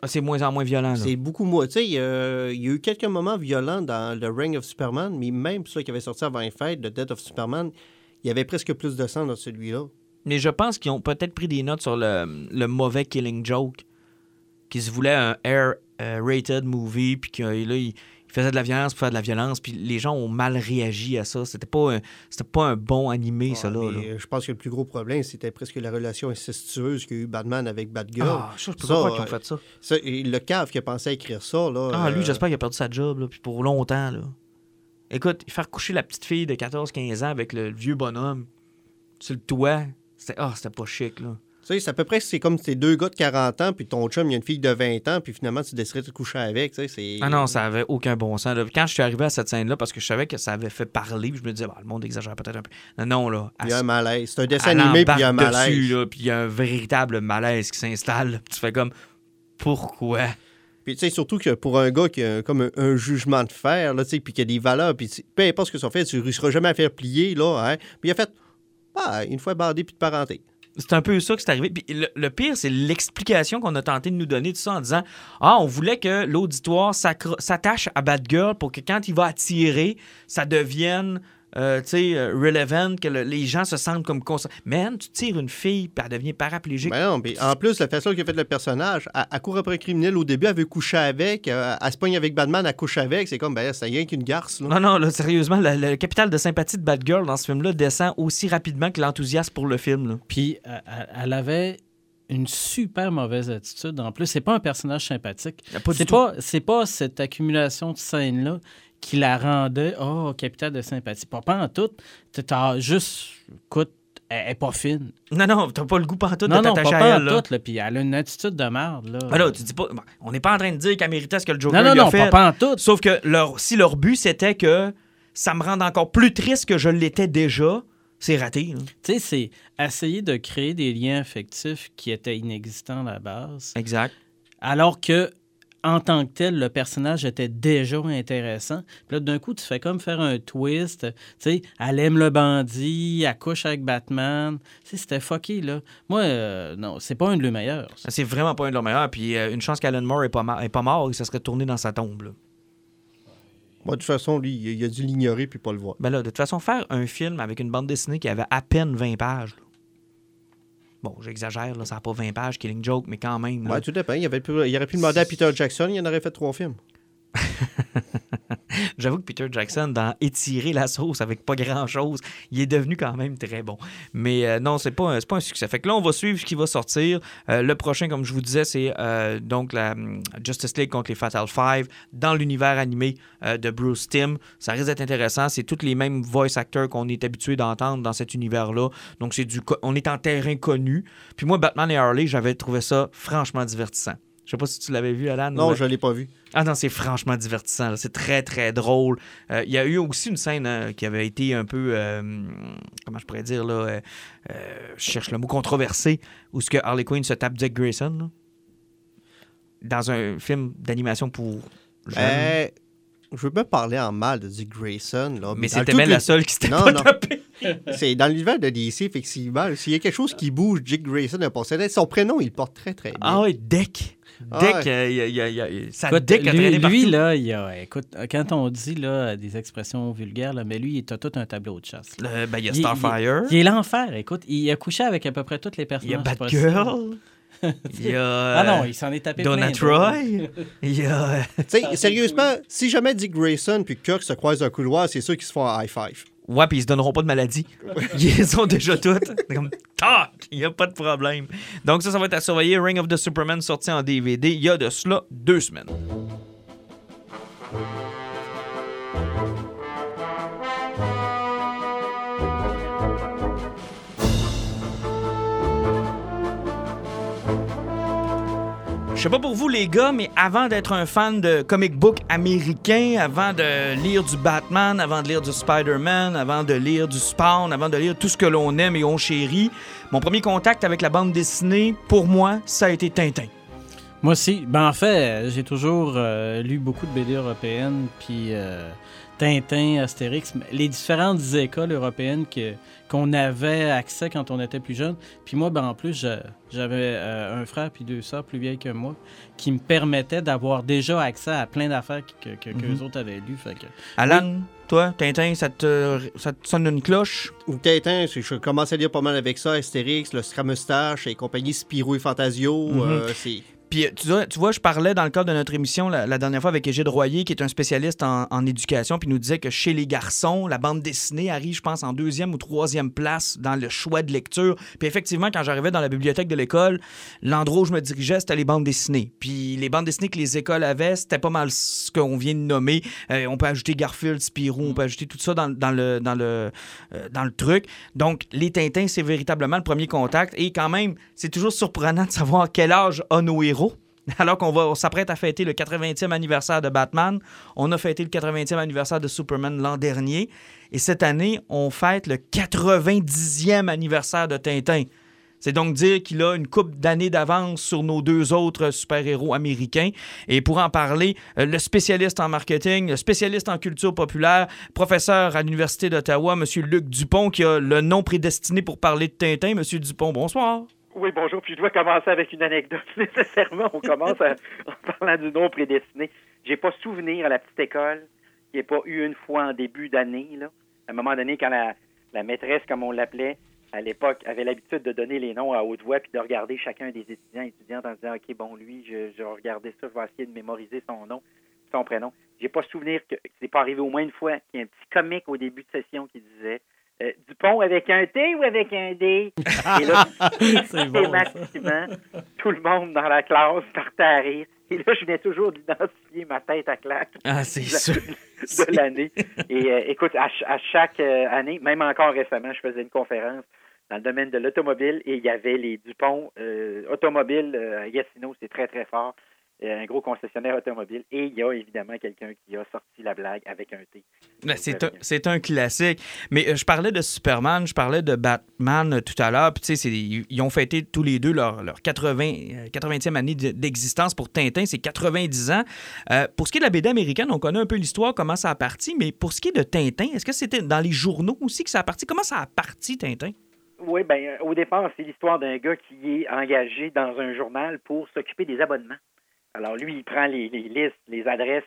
Ah, c'est moins en moins violent. C'est beaucoup moins. Tu sais, euh, il y a eu quelques moments violents dans le Ring of Superman, mais même ceux qui avaient sorti avant les fêtes, le Death of Superman, il y avait presque plus de sang dans celui-là. Mais je pense qu'ils ont peut-être pris des notes sur le, le mauvais Killing Joke, qui se voulait un air-rated movie, puis que là, faisait de la violence pour faire de la violence, puis les gens ont mal réagi à ça. C'était pas un, c'était pas un bon animé, ça, là. Euh, Je pense que le plus gros problème, c'était presque la relation incestueuse qu'a eu Batman avec Batgirl. Ah, ça, je peux Ça, pas croire qu'ils ont euh, fait ça. Ça, et le cave qui a pensé à écrire ça, là. Ah, lui, euh, j'espère qu'il a perdu sa job, là, puis pour longtemps, là. Écoute, faire coucher la petite fille de 14-15 ans avec le vieux bonhomme sur le toit, c'était ah, c'était pas chic, là. Tu sais, c'est à peu près c'est comme tes deux gars de 40 ans, puis ton chum, il y a une fille de 20 ans, puis finalement, tu déciderais de te coucher avec. Tu sais, c'est... Ah non, ça avait aucun bon sens. là. Quand je suis arrivé à cette scène-là, parce que je savais que ça avait fait parler, puis je me disais, bah, le monde exagère peut-être un peu. Non, non, là. Il y a un malaise. C'est un dessin animé, puis il y a un malaise. dessus, là, puis il y a un véritable malaise qui s'installe. Tu fais comme, pourquoi? Puis tu sais, surtout que pour un gars qui a comme un, un jugement de fer, là, tu sais, puis qui a des valeurs, puis peu importe ce que ça fait, tu ne réussiras jamais à faire plier, là, hein. Puis il a fait, bah, une fois bandé, puis de parenté. C'est un peu ça que c'est arrivé. Puis le, le pire, c'est l'explication qu'on a tenté de nous donner, tout ça en disant Ah, on voulait que l'auditoire s'attache à Batgirl pour que quand il va attirer, ça devienne. Euh, tu sais, euh, relevant, que le- les gens se sentent comme cons- Man, tu tires une fille, puis elle devient paraplégique. Ben non, puis en plus, la façon qu'il a fait le personnage, elle, elle court après un criminel au début, elle veut coucher avec, euh, elle se pogne avec Batman, elle couche avec, c'est comme, ben, c'est rien qu'une garce, là. Non, non, là, sérieusement, le, le capital de sympathie de Batgirl dans ce film-là descend aussi rapidement que l'enthousiasme pour le film. là. Puis euh, elle, avait une super mauvaise attitude. En plus, c'est pas un personnage sympathique. Du C'est pas, c'est pas cette accumulation de scènes-là qui la rendait, oh, capital de sympathie. Pas, pas en tout. T'as juste, écoute, elle est pas fine. Non, non, t'as pas le goût pantoute non, de non, pas, t'attacher pas à elle. tout. Là, puis elle a une attitude de merde. Là. Ah là, tu dis pas. on n'est pas en train de dire qu'elle méritait ce que le Joker non, non, lui a non, fait. pas, pas en tout. Sauf que leur, si leur but c'était que ça me rende encore plus triste que je l'étais déjà, c'est raté. Tu sais, c'est essayer de créer des liens affectifs qui étaient inexistants à la base, Exact. alors que en tant que tel, le personnage était déjà intéressant. Puis là, d'un coup, tu fais comme faire un twist. Tu sais, elle aime le bandit, elle couche avec Batman. Tu sais, c'était fucké, là. Moi, euh, non, c'est pas un de leurs meilleurs. C'est vraiment pas un de leurs meilleurs. Puis euh, une chance qu'Alan Moore est pas, ma- est pas mort et que ça serait tourné dans sa tombe. là. Moi, de toute façon, lui, il il a dû l'ignorer puis pas le voir. Ben là, de toute façon, faire un film avec une bande dessinée qui avait à peine 20 pages. là. Bon, j'exagère, là, ça n'a pas 20 pages, Killing Joke, mais quand même. là. Ouais, tout dépend. Il, avait pu, il aurait pu demander à Peter Jackson, il en aurait fait trois films. J'avoue que Peter Jackson, dans étirer la sauce avec pas grand-chose, il est devenu quand même très bon. Mais euh, non, c'est pas, un- c'est pas un succès. Fait que là, on va suivre ce qui va sortir. Euh, le prochain, comme je vous disais, c'est euh, donc la Justice League contre les Fatal Five dans l'univers animé de Bruce Timm. Ça risque d'être intéressant. C'est tous les mêmes voice actors qu'on est habitué d'entendre dans cet univers-là. Donc, c'est du, co- on est en terrain connu. Puis moi, Batman et Harley, j'avais trouvé ça franchement divertissant. Je sais pas si tu l'avais vu, Alan. Non, ou- je l'ai pas vu. Ah non, c'est franchement divertissant. C'est très, très drôle. Euh, Il y a eu aussi une scène euh, qui avait été un peu, euh, comment je pourrais dire, là, euh, je cherche le mot controversé, où ce que Harley Quinn se tape Dick Grayson, là, dans un film d'animation pour jeunes. Euh, je veux pas parler en mal de Dick Grayson. Là, Mais c'était le- la seule qui s'était Non, pas non. tapée. C'est dans l'univers de DC, effectivement. S'il y a quelque chose qui bouge, Dick Grayson a possédé. Son prénom, il porte très, très bien. Ah oui, Deck. Ah Deck, ouais. euh, il y a- il y a- il y a- il- ça Écoute, a lui, traîné lui, partout. là, il a, écoute, quand on dit là, des expressions vulgaires, là, mais lui, il a tout un tableau de chasse. Le- ben, il y a Il- Starfire. Il est l'enfer, écoute. Il a couché avec à peu près toutes les Il y a. Batgirl. Il y a Ah non, il s'en est tapé Donna plein, Troy. Il y a... euh, Tu sais, sérieusement, si jamais Dick Grayson puis Kirk se croisent dans un couloir, c'est sûr qu'ils se font un high five. Ouais, puis ils se donneront pas de maladie. Ils ont déjà toutes. Comme, tac, il n'y a pas de problème. Donc ça, ça va être à surveiller. Ring of the Superman sorti en DVD il y a de cela deux semaines. Je sais pas pour vous les gars, mais avant d'être un fan de comic book américain, avant de lire du Batman, avant de lire du Spider-Man, avant de lire du Spawn, avant de lire tout ce que l'on aime et on chérit, mon premier contact avec la bande dessinée, pour moi, ça a été Tintin. Moi aussi. Ben, en fait, j'ai toujours euh, lu beaucoup de BD européennes, puis euh, Tintin, Astérix, les différentes écoles européennes que, qu'on avait accès quand on était plus jeune. Puis moi, ben, en plus, j'avais euh, un frère puis deux sœurs plus vieilles que moi qui me permettaient d'avoir déjà accès à plein d'affaires que, que, que Mhm. eux autres avaient lues. Fait que... Alan, toi, Tintin, ça te, ça te sonne une cloche? Ou Tintin, c'est- je commence à lire pas mal avec ça, Astérix, le Scramustache et compagnie Spirou et Fantasio. Euh, c'est Puis euh, tu vois, tu vois, je parlais dans le cadre de notre émission la, la dernière fois avec Égide Royer, qui est un spécialiste en, en éducation, puis nous disait que chez les garçons, la bande dessinée arrive, je pense, en deuxième ou troisième place dans le choix de lecture. Puis effectivement, quand j'arrivais dans la bibliothèque de l'école, l'endroit où je me dirigeais, c'était les bandes dessinées. Puis les bandes dessinées que les écoles avaient, c'était pas mal ce qu'on vient de nommer. Euh, on peut ajouter Garfield, Spirou, on peut ajouter tout ça dans, dans le, dans, le, euh, dans le truc. Donc, les Tintins, c'est véritablement le premier contact. Et quand même, c'est toujours surprenant de savoir quel âge a nos héros. Alors qu'on on s'apprête à fêter le 80e anniversaire de Batman, on a fêté le 80e anniversaire de Superman l'an dernier, et cette année, on fête le 90e anniversaire de Tintin. C'est donc dire qu'il a une coupe d'années d'avance sur nos deux autres super-héros américains. Et pour en parler, euh, le spécialiste en marketing, le spécialiste en culture populaire, professeur à l'Université d'Ottawa, M. Luc Dupont, qui a le nom prédestiné pour parler de Tintin. M. Dupont, bonsoir. Oui, bonjour. Puis je dois commencer avec une anecdote. Nécessairement, on commence en parlant du nom prédestiné. J'ai pas souvenir à la petite école qu'il n'y ait pas eu une fois en début d'année. Là. À un moment donné, quand la, maîtresse, comme on l'appelait à l'époque, avait l'habitude de donner les noms à haute voix puis de regarder chacun des étudiants et étudiantes en disant OK, bon, lui, je, je vais regarder ça, je vais essayer de mémoriser son nom, son prénom. J'ai pas souvenir que c'est pas arrivé au moins une fois qu'il y ait un petit comique au début de session qui disait euh, Dupont avec un T ou avec un D? Et là, C'est bon, systématiquement, tout le monde dans la classe partait à rire. Et là, je venais toujours d'identifier ma tête à claque Ah, c'est sûr. de l'année. Et euh, écoute, à, à chaque euh, année, même encore récemment, je faisais une conférence dans le domaine de l'automobile et il y avait les Dupont automobiles à Gatineau, c'est très très fort, un gros concessionnaire automobile. Et il y a évidemment quelqu'un qui a sorti la blague avec un T. Ben, c'est un, c'est un classique. Mais euh, je parlais de Superman, je parlais de Batman euh, tout à l'heure. Puis, tu sais, ils ont fêté tous les deux leur, leur 80, euh, 80e année de- d'existence. Pour Tintin, c'est 90 ans. Euh, pour ce qui est de la BD américaine, on connaît un peu l'histoire, comment ça a parti. Mais pour ce qui est de Tintin, est-ce que c'était dans les journaux aussi que ça a parti? Comment ça a parti, Tintin? Oui, euh, au départ, c'est l'histoire d'un gars qui est engagé dans un journal pour s'occuper des abonnements. Alors lui, il prend les, listes, les adresses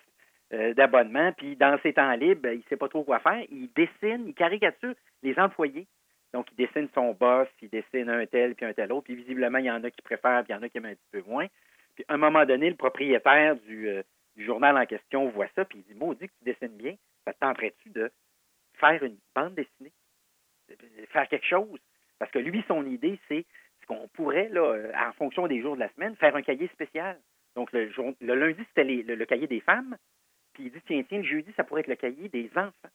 euh, d'abonnements, puis dans ses temps libres, il sait pas trop quoi faire. Il dessine, il caricature les employés. Donc, il dessine son boss, il dessine un tel puis un tel autre, puis visiblement, il y en a qui préfèrent, puis il y en a qui aiment un petit peu moins. Puis à un moment donné, le propriétaire du, euh, journal en question voit ça, puis il dit Maudit que tu dessines bien, ça te tenterait-tu de faire une bande dessinée? De- de Faire quelque chose? Parce que lui, son idée, c'est ce qu'on pourrait, là, euh, en fonction des jours de la semaine, faire un cahier spécial. Donc, le, jour- le lundi, c'était les- le, le cahier des femmes. Puis il dit, tiens, tiens, le jeudi, ça pourrait être le cahier des enfants.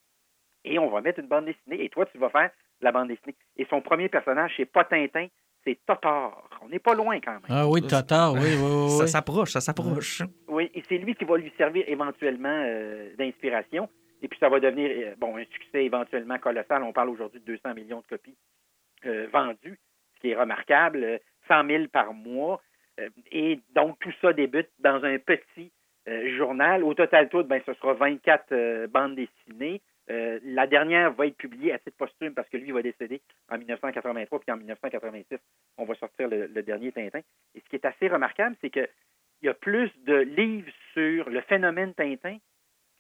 Et on va mettre une bande dessinée. Et toi, tu vas faire la bande dessinée. Et son premier personnage, c'est pas Tintin, c'est Totor. On n'est pas loin quand même. Ah oui, Tata, oui, oui, oui. Ça s'approche, ça s'approche. Oui, et c'est lui qui va lui servir éventuellement euh, d'inspiration. Et puis ça va devenir euh, bon un succès éventuellement colossal. On parle aujourd'hui de 200 millions de copies euh, vendues, ce qui est remarquable. euh, 100 000 par mois. Euh, et donc tout ça débute dans un petit euh, journal. Au total, tout, ben, ce sera 24 euh, bandes dessinées. La dernière va être publiée à titre posthume parce que lui va décéder en 1983, puis en 1986, on va sortir le, le dernier Tintin. Et ce qui est assez remarquable, c'est qu'il y a plus de livres sur le phénomène Tintin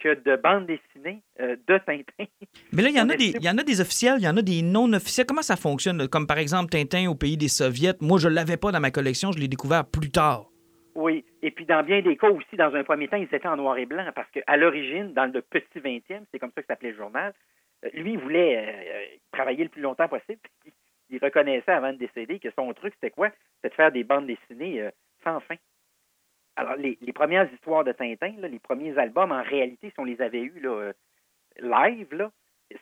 que de bandes dessinées euh, de Tintin. Mais là, il y, en a des, il y en a des officiels, il y en a des non-officiels. Comment ça fonctionne? Comme par exemple Tintin au pays des Soviets. Moi, je ne l'avais pas dans ma collection, je l'ai découvert plus tard. Oui, et puis dans bien des cas aussi, dans un premier temps, ils étaient en noir et blanc parce qu'à l'origine, dans le petit 20e, c'est comme ça que s'appelait le journal, euh, lui, il voulait euh, travailler le plus longtemps possible. Il reconnaissait avant de décéder que son truc, c'était quoi? C'était de faire des bandes dessinées euh, sans fin. Alors, les, les premières histoires de Tintin, là, les premiers albums, en réalité, si on les avait eus là, live, là,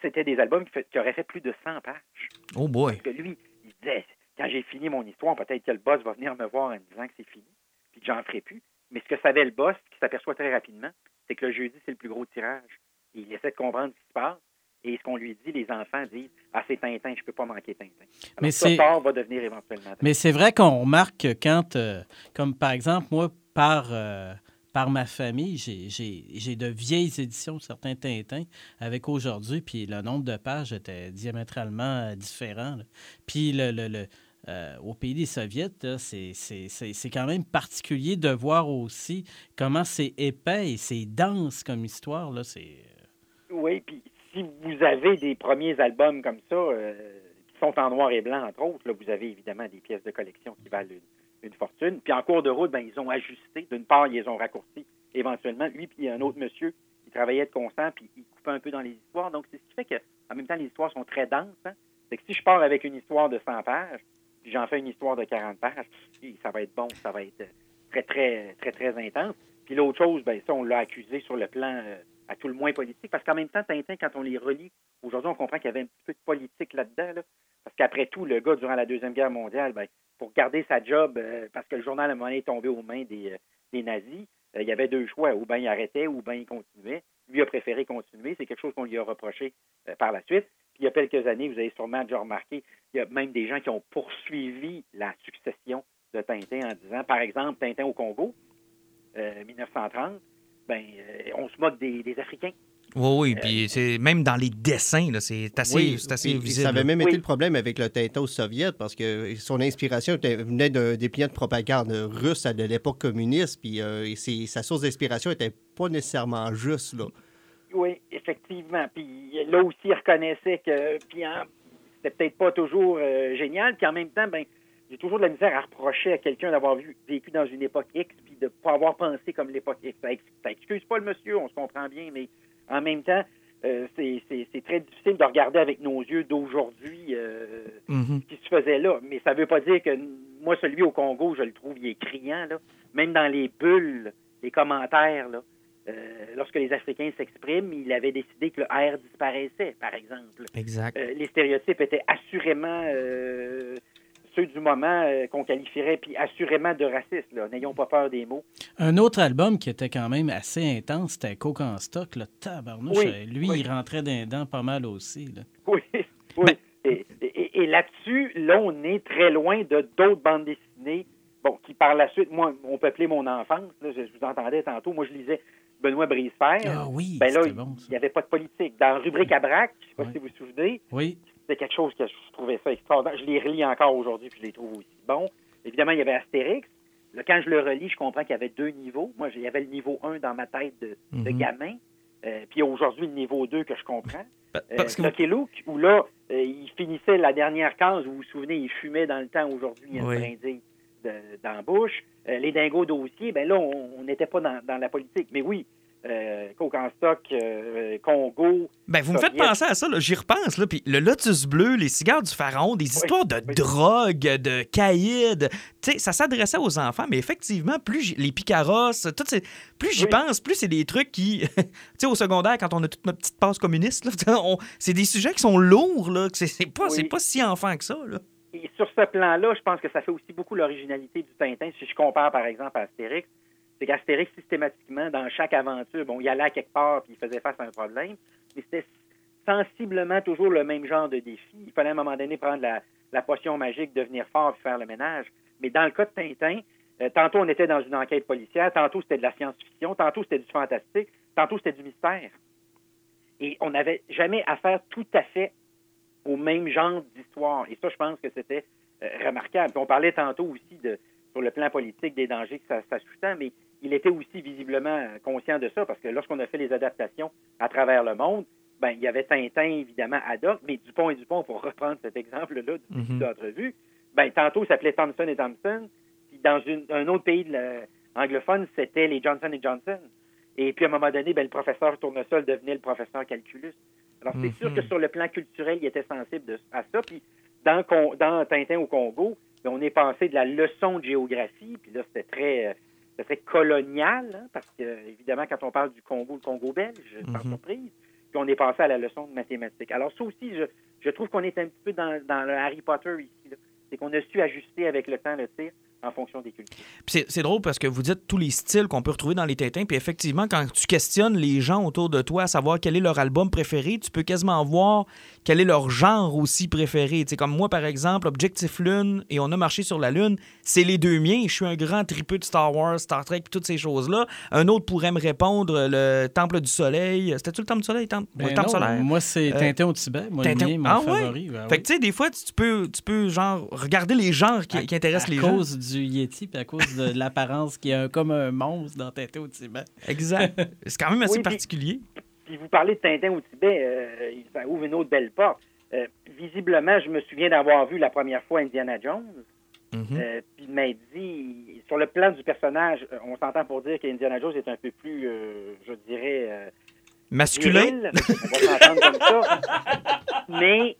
c'était des albums qui, fait- qui auraient fait plus de 100 pages. Oh boy. Parce que lui, il disait, quand j'ai fini mon histoire, peut-être que le boss va venir me voir en me disant que c'est fini, puis que j'en ferai plus. Mais ce que savait le boss, qui s'aperçoit très rapidement, c'est que le jeudi, c'est le plus gros tirage. Il essaie de comprendre ce qui se passe. Et ce qu'on lui dit, les enfants disent Ah, c'est Tintin, je peux pas manquer Tintin. Alors, Mais ça, va devenir éventuellement Tintin. Mais c'est vrai qu'on remarque que quand, euh, comme par exemple, moi, par, euh, par ma famille, j'ai- de vieilles éditions de certains Tintins avec aujourd'hui, puis le nombre de pages était diamétralement euh, différent. Puis le, le- le, euh, au pays des Soviets, c'est quand même particulier de voir aussi comment c'est épais et c'est dense comme histoire. Là. Oui, puis si vous avez des premiers albums comme ça, qui sont en noir et blanc, entre autres, là, vous avez évidemment des pièces de collection qui valent une, une fortune. Puis en cours de route, ben, ils ont ajusté. D'une part, ils les ont raccourcis éventuellement. Lui, puis un autre monsieur qui travaillait de constant, puis il coupait un peu dans les histoires. Donc, c'est ce qui fait que, en même temps, les histoires sont très denses. Hein. C'est que si je pars avec une histoire de 100 pages, puis j'en fais une histoire de 40 pages, ça va être bon, ça va être très, très, très, très intense. Puis l'autre chose, ben ça, on l'a accusé sur le plan euh, à tout le moins politique, parce qu'en même temps, Tintin, quand on les relit, aujourd'hui, on comprend qu'il y avait un petit peu de politique là-dedans, là. parce qu'après tout, le gars, durant la Deuxième Guerre mondiale, ben, pour garder sa job, euh, parce que le journal à un moment est tombé aux mains des, euh, nazis, euh, il y avait deux choix, ou bien il arrêtait, ou bien il continuait. Lui a préféré continuer, c'est quelque chose qu'on lui a reproché par la suite. Puis il y a quelques années, vous avez sûrement déjà remarqué, il y a même des gens qui ont poursuivi la succession de Tintin en disant, par exemple, Tintin au Congo, euh, 1930, ben, on se moque des Africains. Oui, oui. Puis c'est même dans les dessins, là, c'est assez, Oui, c'est assez puis visible. Ça avait même Oui. été le problème avec le Tintin soviète parce que son inspiration était- venait d'un dépliant de propagande russe à de l'époque communiste. Puis euh, et c'est- sa source d'inspiration était pas nécessairement juste. Là. Oui, effectivement. Puis là aussi, il reconnaissait que puis en- c'était peut-être pas toujours euh, génial. Puis en même temps, ben, j'ai toujours de la misère à reprocher à quelqu'un d'avoir vu- vécu dans une époque X puis de pas avoir pensé comme l'époque X. Ça excuse pas le monsieur, on se comprend bien, mais en même temps, euh, c'est- très difficile de regarder avec nos yeux d'aujourd'hui euh, Mhm. ce qui se faisait là. Mais ça veut pas dire que moi, celui au Congo, je le trouve, il est criant, là. Même dans les bulles, les commentaires, là. euh, lorsque les Africains s'expriment, il avait décidé que le R disparaissait, par exemple. Exact. Les stéréotypes étaient assurément ceux du moment euh, qu'on qualifierait, puis assurément de racistes. là. N'ayons pas peur des mots. Un autre album qui était quand même assez intense, c'était Coke en stock. Là. Tabarnouche, Oui, lui, oui. il rentrait d'un dent pas mal aussi. Là. Oui, oui. Et, et- et là-dessus, là, on est très loin de d'autres bandes dessinées, bon, qui par la suite, moi, ont peuplé mon enfance. là. je, je vous entendais tantôt, moi, je lisais Benoît Brisefer. Ah oui, ben là, il bon, ça. n'y avait pas de politique. Dans Rubrique à braque, je ne sais pas si vous vous souvenez, Oui, c'était quelque chose que je trouvais ça extraordinaire. Je les relis encore aujourd'hui, puis je les trouve aussi bons. Évidemment, il y avait Astérix. Là, quand je le relis, je comprends qu'il y avait deux niveaux. Moi, il y avait le niveau 1 dans ma tête de, de Mhm. gamin. Euh, puis aujourd'hui, le niveau 2 que je comprends. Euh, Parce que Lucky Luke, où là, euh, il finissait la dernière case, vous vous souvenez, il fumait dans le temps. Aujourd'hui, il y a une Oui. brindille de- dans la bouche. Les dingos dossiers, ben là, on on n'était pas dans, dans la politique. Mais oui, euh, Coke en stock, euh, Congo. Ben, vous me faites penser à ça, là. j'y repense. Là. Puis le Lotus bleu, les cigares du pharaon, des histoires de oui. drogue, de caïd. Ça s'adressait aux enfants, mais effectivement, plus les picaros, tout ces- plus j'y Oui. pense, plus c'est des trucs qui. tu sais, au secondaire, quand on a toute notre petite passe communiste, on- c'est des sujets qui sont lourds, là. C'est pas, c'est pas si enfant que ça, là. Et sur ce plan-là, je pense que ça fait aussi beaucoup l'originalité du Tintin. Si je compare, par exemple, à Astérix, c'est qu'Astérix, systématiquement, dans chaque aventure, bon, il allait à quelque part puis il faisait face à un problème, mais c'était sensiblement toujours le même genre de défi. Il fallait à un moment donné prendre la, potion magique, devenir fort puis faire le ménage. Mais dans le cas de Tintin, Euh, tantôt, on était dans une enquête policière, tantôt, c'était de la science-fiction, tantôt, c'était du fantastique, tantôt, c'était du mystère. Et on n'avait jamais affaire tout à fait au même genre d'histoire. Et ça, je pense que c'était euh, remarquable. Puis on parlait tantôt aussi de, sur le plan politique des dangers que ça, ça sous-tend, mais il était aussi visiblement conscient de ça parce que lorsqu'on a fait les adaptations à travers le monde, ben, il y avait Tintin, évidemment, ad hoc, mais Dupont et Dupont, pour reprendre cet exemple-là du Mhm. d'entrevue, ben, tantôt, ça s'appelait Thompson et Thompson, puis dans une- un autre pays de la- anglophone, c'était les Johnson et Johnson. Et puis, à un moment donné, ben, le professeur Tournesol devenait le professeur Calculus. Alors, c'est Mhm. sûr que sur le plan culturel, il était sensible de- à ça. Puis, dans, dans Tintin au Congo, ben, on est passé de la leçon de géographie, puis là, c'était très, c'était très colonial, hein, parce que, évidemment, quand on parle du Congo, le Congo belge, sans Mhm. surprise, puis on est passé à la leçon de mathématiques. Alors, ça aussi, je, je trouve qu'on est un petit peu dans, dans le Harry Potter ici. C'est qu'on a su ajuster avec le temps le tir en fonction des cultures. C'est- drôle parce que vous dites tous les styles qu'on peut retrouver dans les Tintins. Puis effectivement, quand tu questionnes les gens autour de toi à savoir quel est leur album préféré, tu peux quasiment voir quel est leur genre aussi préféré. Sais, comme moi, par exemple, Objectif Lune et On a marché sur la Lune, c'est les deux miens. Je suis un grand tripeux de Star Wars, Star Trek, puis toutes ces choses-là. Un autre pourrait me répondre le Temple du Soleil. C'était-tu le Temple du Soleil? Temple, Ben le Temple non, solaire? Moi, c'est Euh, Tintin au Tibet. Moi, Tintin- le mien, mon Ah ouais? favori. ben Fait oui. que tu sais, des fois, tu peux, tu peux genre regarder les genres qui, qui intéressent à les gens. Du Yeti, puis à cause de l'apparence qui est un- comme un monstre dans Tintin au Tibet. Exact. C'est quand même assez Oui, particulier. Puis vous parlez de Tintin au Tibet, euh, ça ouvre une autre belle porte. Euh, visiblement, je me souviens d'avoir vu la première fois Indiana Jones. Mhm. Euh, puis il m'a dit, sur le plan du personnage, euh, on s'entend pour dire qu'Indiana Jones est un peu plus, euh, je dirais, euh, Masculin? viril. On va s'entendre comme ça. Mais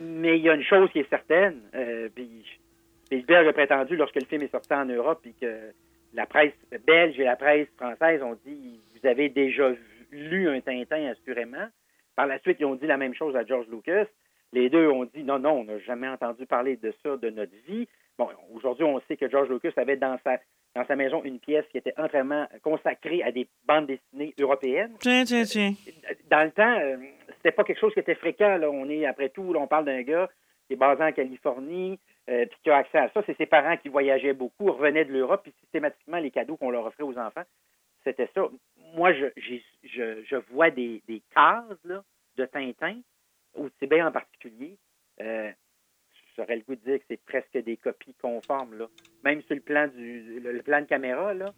mais il y a une chose qui est certaine. Euh, puis Spielberg a prétendu, lorsque le film est sorti en Europe, puis que la presse belge et la presse française ont dit Vous avez déjà lu un Tintin, assurément. Par la suite, ils ont dit la même chose à George Lucas. Les deux ont dit Non, non, on n'a jamais entendu parler de ça de notre vie. Bon, aujourd'hui, on sait que George Lucas avait dans sa, dans sa maison une pièce qui était entièrement consacrée à des bandes dessinées européennes Tiens, tiens, tiens. dans le temps, euh, c'était pas quelque chose qui était fréquent. Là. On est, après tout, là, on parle d'un gars qui est basé en Californie, euh, puis qui a accès à ça. C'est ses parents qui voyageaient beaucoup, revenaient de l'Europe, puis systématiquement, les cadeaux qu'on leur offrait aux enfants, c'était ça. Moi, je, je, je vois des, des cases là, de Tintin, au Tibet en particulier. Euh, J'aurais le goût de dire que c'est presque des copies conformes. Là. Même sur le plan du le, le plan de caméra, la-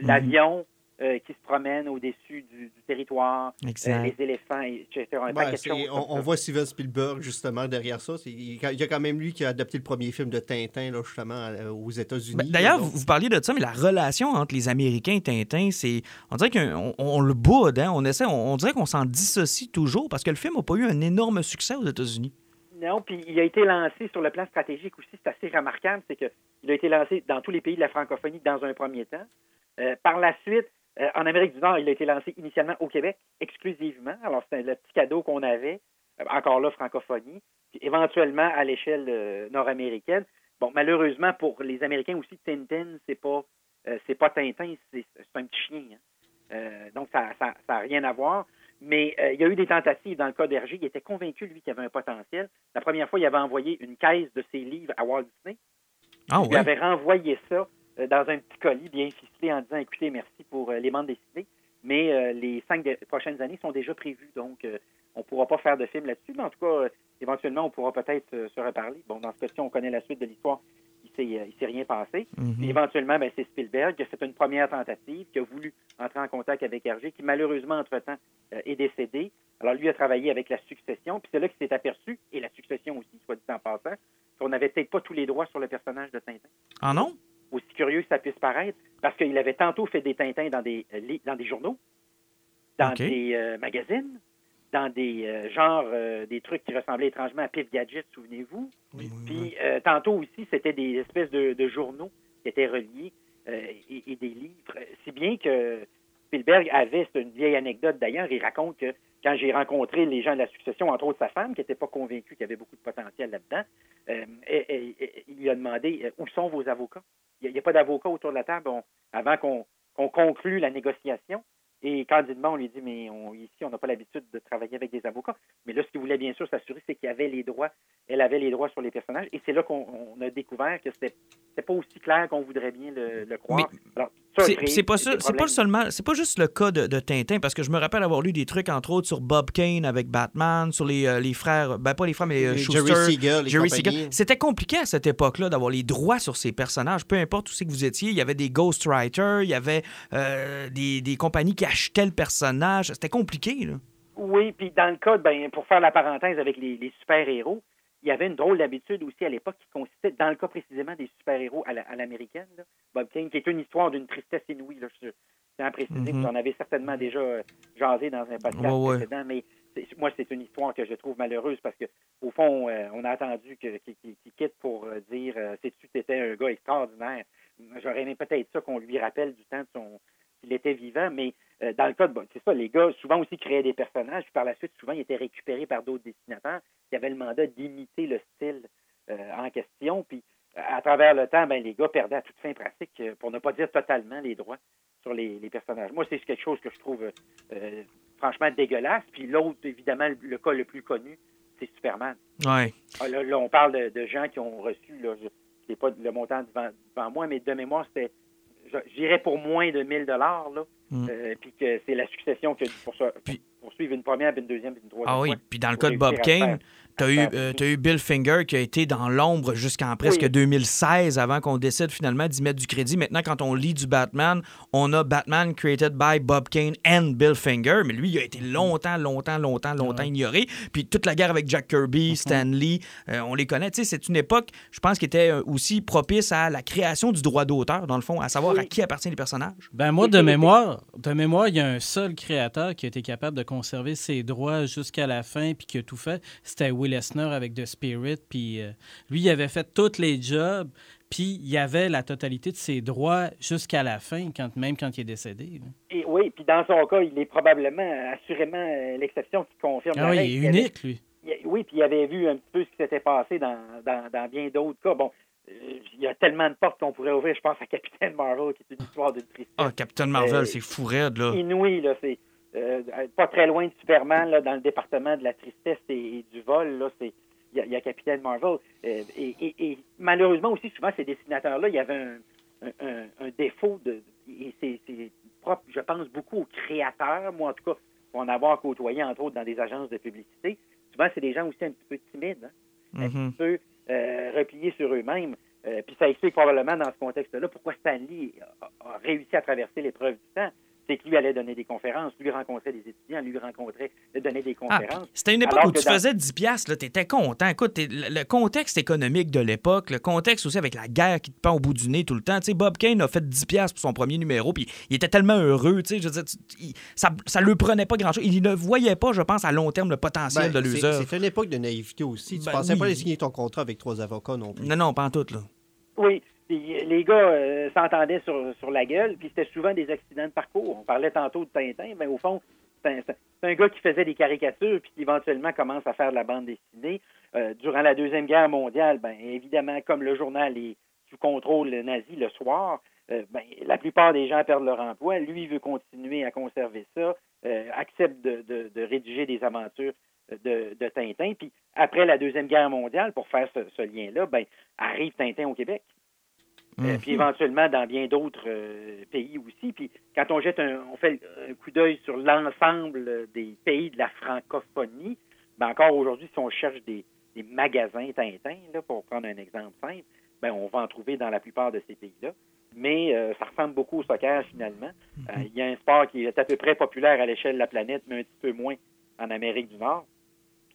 l'avion euh, qui se promène au-dessus du, du territoire, euh, les éléphants, etc. Ouais, de on, on voit Steven Spielberg justement derrière ça. C'est- Il il y a quand même lui qui a adapté le premier film de Tintin là, justement euh, aux États-Unis. Ben, D'ailleurs, là, vous, vous parliez de ça, mais la relation entre les Américains et Tintin, c'est. On dirait qu'on on, on le boude, hein? On essaie, on, on dirait qu'on s'en dissocie toujours parce que le film n'a pas eu un énorme succès aux États-Unis. Non, puis il a été lancé sur le plan stratégique aussi. C'est assez remarquable, c'est qu'il a été lancé dans tous les pays de la francophonie dans un premier temps. Euh, par la suite, euh, en Amérique du Nord, il a été lancé initialement au Québec, exclusivement. Alors, c'était le petit cadeau qu'on avait, euh, encore là, francophonie, puis éventuellement à l'échelle euh, nord-américaine. Bon, malheureusement, pour les Américains aussi, Tintin, c'est pas, euh, c'est pas Tintin, c'est c'est un petit chien. hein. Donc, ça n'a ça, ça a rien à voir. Mais il y a eu des tentatives dans le cas d'Hergé. Il était convaincu, lui, qu'il y avait un potentiel. La première fois, il avait envoyé une caisse de ses livres à Walt Disney. Ah Il ouais? avait renvoyé ça dans un petit colis bien ficelé en disant écoutez, merci pour euh, les bandes dessinées, mais euh, les cinq prochaines années sont déjà prévues, donc euh, on ne pourra pas faire de film là-dessus, mais en tout cas, euh, éventuellement, on pourra peut-être euh, se reparler. Bon, dans ce cas-ci, on connaît la suite de l'histoire, il ne s'est rien passé. Puis éventuellement, ben, c'est Spielberg qui a fait une première tentative, qui a voulu entrer en contact avec Hergé, qui malheureusement, entre-temps, euh, est décédé. Alors lui a travaillé avec la succession, puis c'est là qu'il s'est aperçu, et la succession aussi, soit dit en passant, qu'on n'avait peut-être pas tous les droits sur le personnage de Tintin Ah non? Aussi curieux que ça puisse paraître, parce qu'il avait tantôt fait des Tintins dans des, euh, dans des journaux, dans des euh, magazines, dans des euh, genres, euh, des trucs qui ressemblaient étrangement à Pif Gadget, souvenez-vous. Puis tantôt aussi, c'était des espèces de, de journaux qui étaient reliés et, et des livres. Si bien que Spielberg avait, c'est une vieille anecdote d'ailleurs, il raconte que quand j'ai rencontré les gens de la succession, entre autres sa femme, qui n'était pas convaincue qu'il y avait beaucoup de potentiel là-dedans, et- et- il lui a demandé où sont vos avocats? Il n'y a, pas d'avocats autour de la table on- avant qu'on conclue la négociation. Et candidement, on lui dit, mais on- ici, on n'a pas l'habitude de travailler avec des avocats. Mais là, ce qu'il voulait bien sûr s'assurer, c'est qu'il y avait les droits elle avait les droits sur les personnages. Et c'est là qu'on on a découvert que c'était pas aussi clair qu'on voudrait bien le, le croire. Alors, C'est pas des ça, c'est pas problèmes. seulement, c'est pas juste le cas de, de Tintin parce que je me rappelle avoir lu des trucs entre autres sur Bob Kane avec Batman, sur les, euh, les frères, ben pas les frères mais euh, Les Schuster, Jerry Siegel et Jerry. Siegel. C'était compliqué à cette époque-là d'avoir les droits sur ces personnages, peu importe où c'est que vous étiez. Il y avait des ghostwriters, il y avait euh, des, des compagnies qui achetaient le personnage. C'était compliqué là. Oui, puis dans le cas, ben, pour faire la parenthèse avec les, les super-héros, il y avait une drôle d'habitude aussi à l'époque qui consistait, dans le cas précisément des super-héros à la- à l'américaine, Bob Kane, qui est une histoire d'une tristesse inouïe. Là, je tiens à préciser, Mhm. vous en avez certainement déjà euh, jasé dans un podcast ouais. précédent, mais moi, c'est une histoire que je trouve malheureuse parce que au fond, euh, on a attendu que- qu'il quitte pour euh, dire euh, sais-tu, t'étais un gars extraordinaire. J'aurais aimé peut-être ça qu'on lui rappelle du temps de son qu'il était vivant, mais euh, dans le cas de bon, c'est ça, les gars souvent aussi créaient des personnages, puis par la suite, souvent, ils étaient récupérés par d'autres dessinateurs qui avaient le mandat d'imiter le style euh, en question. Puis à travers le temps, ben, les gars perdaient à toute fin pratique, euh, pour ne pas dire totalement, les droits sur les, les personnages. Moi, c'est quelque chose que je trouve euh, franchement dégueulasse. Puis l'autre, évidemment, le, le cas le plus connu, c'est Superman. Ouais. Ah, là, là, on parle de, de gens qui ont reçu, là, je n'ai pas le montant devant, devant moi, mais de mémoire, c'était, j'irais pour moins de 1000 dollars, là, Mm. euh, puis que c'est la succession qui a dû poursu- Puis- poursuivre une première, puis une deuxième, puis une troisième Ah oui, fois. puis dans le pour cas de Bob Kane, tu as, eu, euh, eu Bill Finger qui a été dans l'ombre jusqu'en presque Oui. 2016 avant qu'on décide finalement d'y mettre du crédit. Maintenant, quand on lit du Batman, on a Batman created by Bob Kane and Bill Finger, mais lui, il a été longtemps, longtemps, longtemps, longtemps ignoré. Puis toute la guerre avec Jack Kirby, Stan Lee, euh, on les connaît. C'est une époque, je pense, qui était euh, aussi propice à la création du droit d'auteur, dans le fond, à savoir Oui. à qui appartiennent les personnages. Ben moi, de mémoire, de mémoire, il y a un seul créateur qui a été capable de conserver ses droits jusqu'à la fin puis qui a tout fait. C'était Will Eisner avec The Spirit. Puis euh, lui, il avait fait tous les jobs. Puis il avait la totalité de ses droits jusqu'à la fin, quand, même quand il est décédé. là. Et oui, puis dans son cas, il est probablement, assurément, euh, l'exception qui confirme Ah la oui, règle. il est avait- unique, lui. oui, puis il avait vu un petit peu ce qui s'était passé dans, dans, dans bien d'autres cas. Bon, euh, il y a tellement de portes qu'on pourrait ouvrir. Je pense à Capitaine Marvel, qui est une histoire d'une tristesse Ah, Captain Marvel, Euh, c'est fou raide, là. inouïe. Là, c'est euh, pas très loin de Superman, là, dans le département de la tristesse et, et du vol. Là, c'est il y, a- il y a Capitaine Marvel. Euh, et, et- et malheureusement aussi, souvent, ces dessinateurs-là, il y avait un, un- un- un défaut de. Et c'est propre, je pense, beaucoup aux créateurs, moi en tout cas, pour en avoir côtoyé, entre autres, dans des agences de publicité. Souvent, c'est des gens aussi un petit peu timides, hein, un petit peu euh, repliés sur eux-mêmes. Euh, puis ça explique probablement dans ce contexte-là pourquoi Stanley a, a réussi à traverser l'épreuve du temps. C'est que lui allait donner des conférences, lui rencontrait des étudiants, lui rencontrait, donnait des Ah, conférences. C'était une époque Alors où tu dans- faisais 10 piastres, là, t'étais content. Écoute, le le contexte économique de l'époque, le contexte aussi avec la guerre qui te pend au bout du nez tout le temps. Tu sais, Bob Kane a fait 10 piastres pour son premier numéro, puis il était tellement heureux, tu sais, je veux dire, tu- il- ça, ça lui prenait pas grand-chose. Il ne voyait pas, je pense, à long terme le potentiel Ben, de l'œuvre. C'est une époque de naïveté aussi. Tu Ben pensais pas aller signer ton contrat avec trois avocats non plus. Non, non, pas en tout, là. Oui, puis les gars euh, s'entendaient sur, sur la gueule, puis c'était souvent des accidents de parcours. On parlait tantôt de Tintin, mais au fond, c'est un, gars qui faisait des caricatures, puis qui éventuellement commence à faire de la bande dessinée. Euh, durant la Deuxième Guerre mondiale, ben évidemment, comme le journal est sous contrôle nazi le soir, euh, ben, la plupart des gens perdent leur emploi. Lui veut continuer à conserver ça, euh, accepte de, de- de rédiger des aventures de, de Tintin. Puis après la Deuxième Guerre mondiale, pour faire ce, ce lien-là, ben, arrive Tintin au Québec. Euh, Mhm. puis éventuellement dans bien d'autres euh, pays aussi. Puis quand on jette un, on fait un coup d'œil sur l'ensemble des pays de la francophonie, ben encore aujourd'hui, si on cherche des, des magasins Tintin, là, pour prendre un exemple simple, ben on va en trouver dans la plupart de ces pays-là. Mais euh, ça ressemble beaucoup au soccer finalement. Euh, Il y a un sport qui est à peu près populaire à l'échelle de la planète, mais un petit peu moins en Amérique du Nord.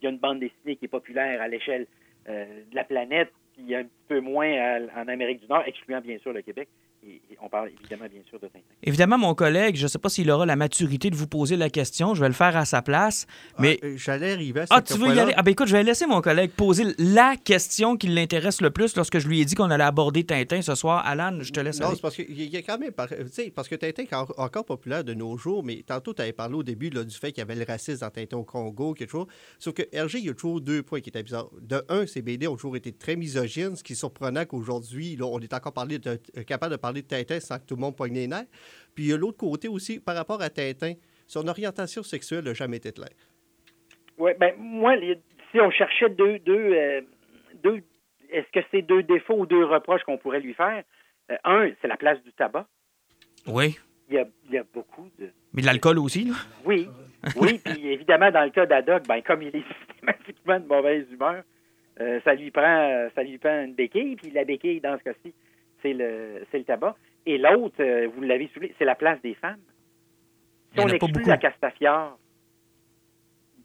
Il y a une bande dessinée qui est populaire à l'échelle euh, de la planète, puis un peu moins en Amérique du Nord, excluant bien sûr le Québec. Et, et on parle évidemment bien sûr de Tintin. Évidemment, mon collègue, je ne sais pas s'il aura la maturité de vous poser la question. Je vais le faire à sa place. Mais. Ah, J'allais arriver à Ah, cette tu veux y aller? Ah, ben écoute, je vais laisser mon collègue poser la question qui l'intéresse le plus lorsque je lui ai dit qu'on allait aborder Tintin ce soir. Alan, je te laisse Non, aller. c'est parce qu'il y a quand même. par- Tu sais, parce que Tintin est encore, populaire de nos jours, mais tantôt, tu avais parlé au début là, du fait qu'il y avait le racisme dans Tintin au Congo, quelque chose. Sauf que RG, il y a toujours deux points qui étaient bizarres. De un, ces BD ont toujours été très misogynes, ce qui est surprenant qu'aujourd'hui, on est encore parlé de- euh, capable de parler de Tintin sans que tout le monde poigne les nerfs. Puis il y a l'autre côté aussi, par rapport à Tintin, son orientation sexuelle n'a jamais été claire. Oui, ben moi, les- si on cherchait deux, deux, euh, deux, est-ce que c'est deux défauts ou deux reproches qu'on pourrait lui faire? Euh, un, c'est la place du tabac. Oui. Il y a, il y a beaucoup de. Mais de l'alcool aussi, là? Oui, oui, puis évidemment, dans le cas d'Adoc, ben, comme il est systématiquement de mauvaise humeur, euh, ça lui prend ça lui prend une béquille, puis la béquille, dans ce cas-ci, c'est le, c'est le tabac. Et l'autre, euh, vous l'avez souligné, c'est la place des femmes. Si on exclut beaucoup. la Castafiore,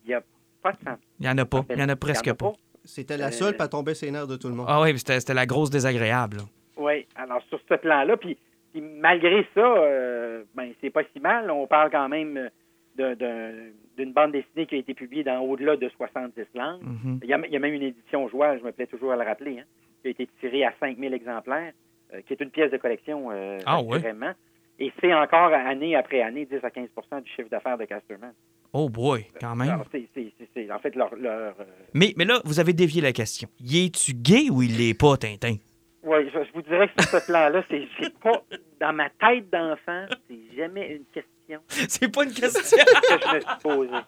il n'y a pas de femmes. Il n'y en a pas. Il n'y en a presque pas. C'était la Euh, seule, pas tomber ses nerfs de tout le monde. Ah oui, c'était c'était la grosse désagréable. là. Oui, alors sur ce plan-là, puis, puis malgré ça, euh, ben c'est pas si mal. On parle quand même euh, d'un- d'un- d'une bande dessinée qui a été publiée dans au-delà de 70 langues. Mhm. Il, y a, il y a même une édition joie, je me plais toujours à le rappeler, hein, qui a été tirée à 5000 exemplaires, euh, qui est une pièce de collection euh, Ah vraiment. Et c'est encore année après année 10 à 15% du chiffre d'affaires de Casterman. Oh boy, quand même. Alors, en fait leur, leur euh, Mais, mais là, vous avez dévié la question. Y es-tu gay ou il l'est pas, Tintin? Oui, je, je vous dirais que sur ce plan-là, c'est pas dans ma tête d'enfant, c'est jamais une question C'est pas une question. que je me suis posée.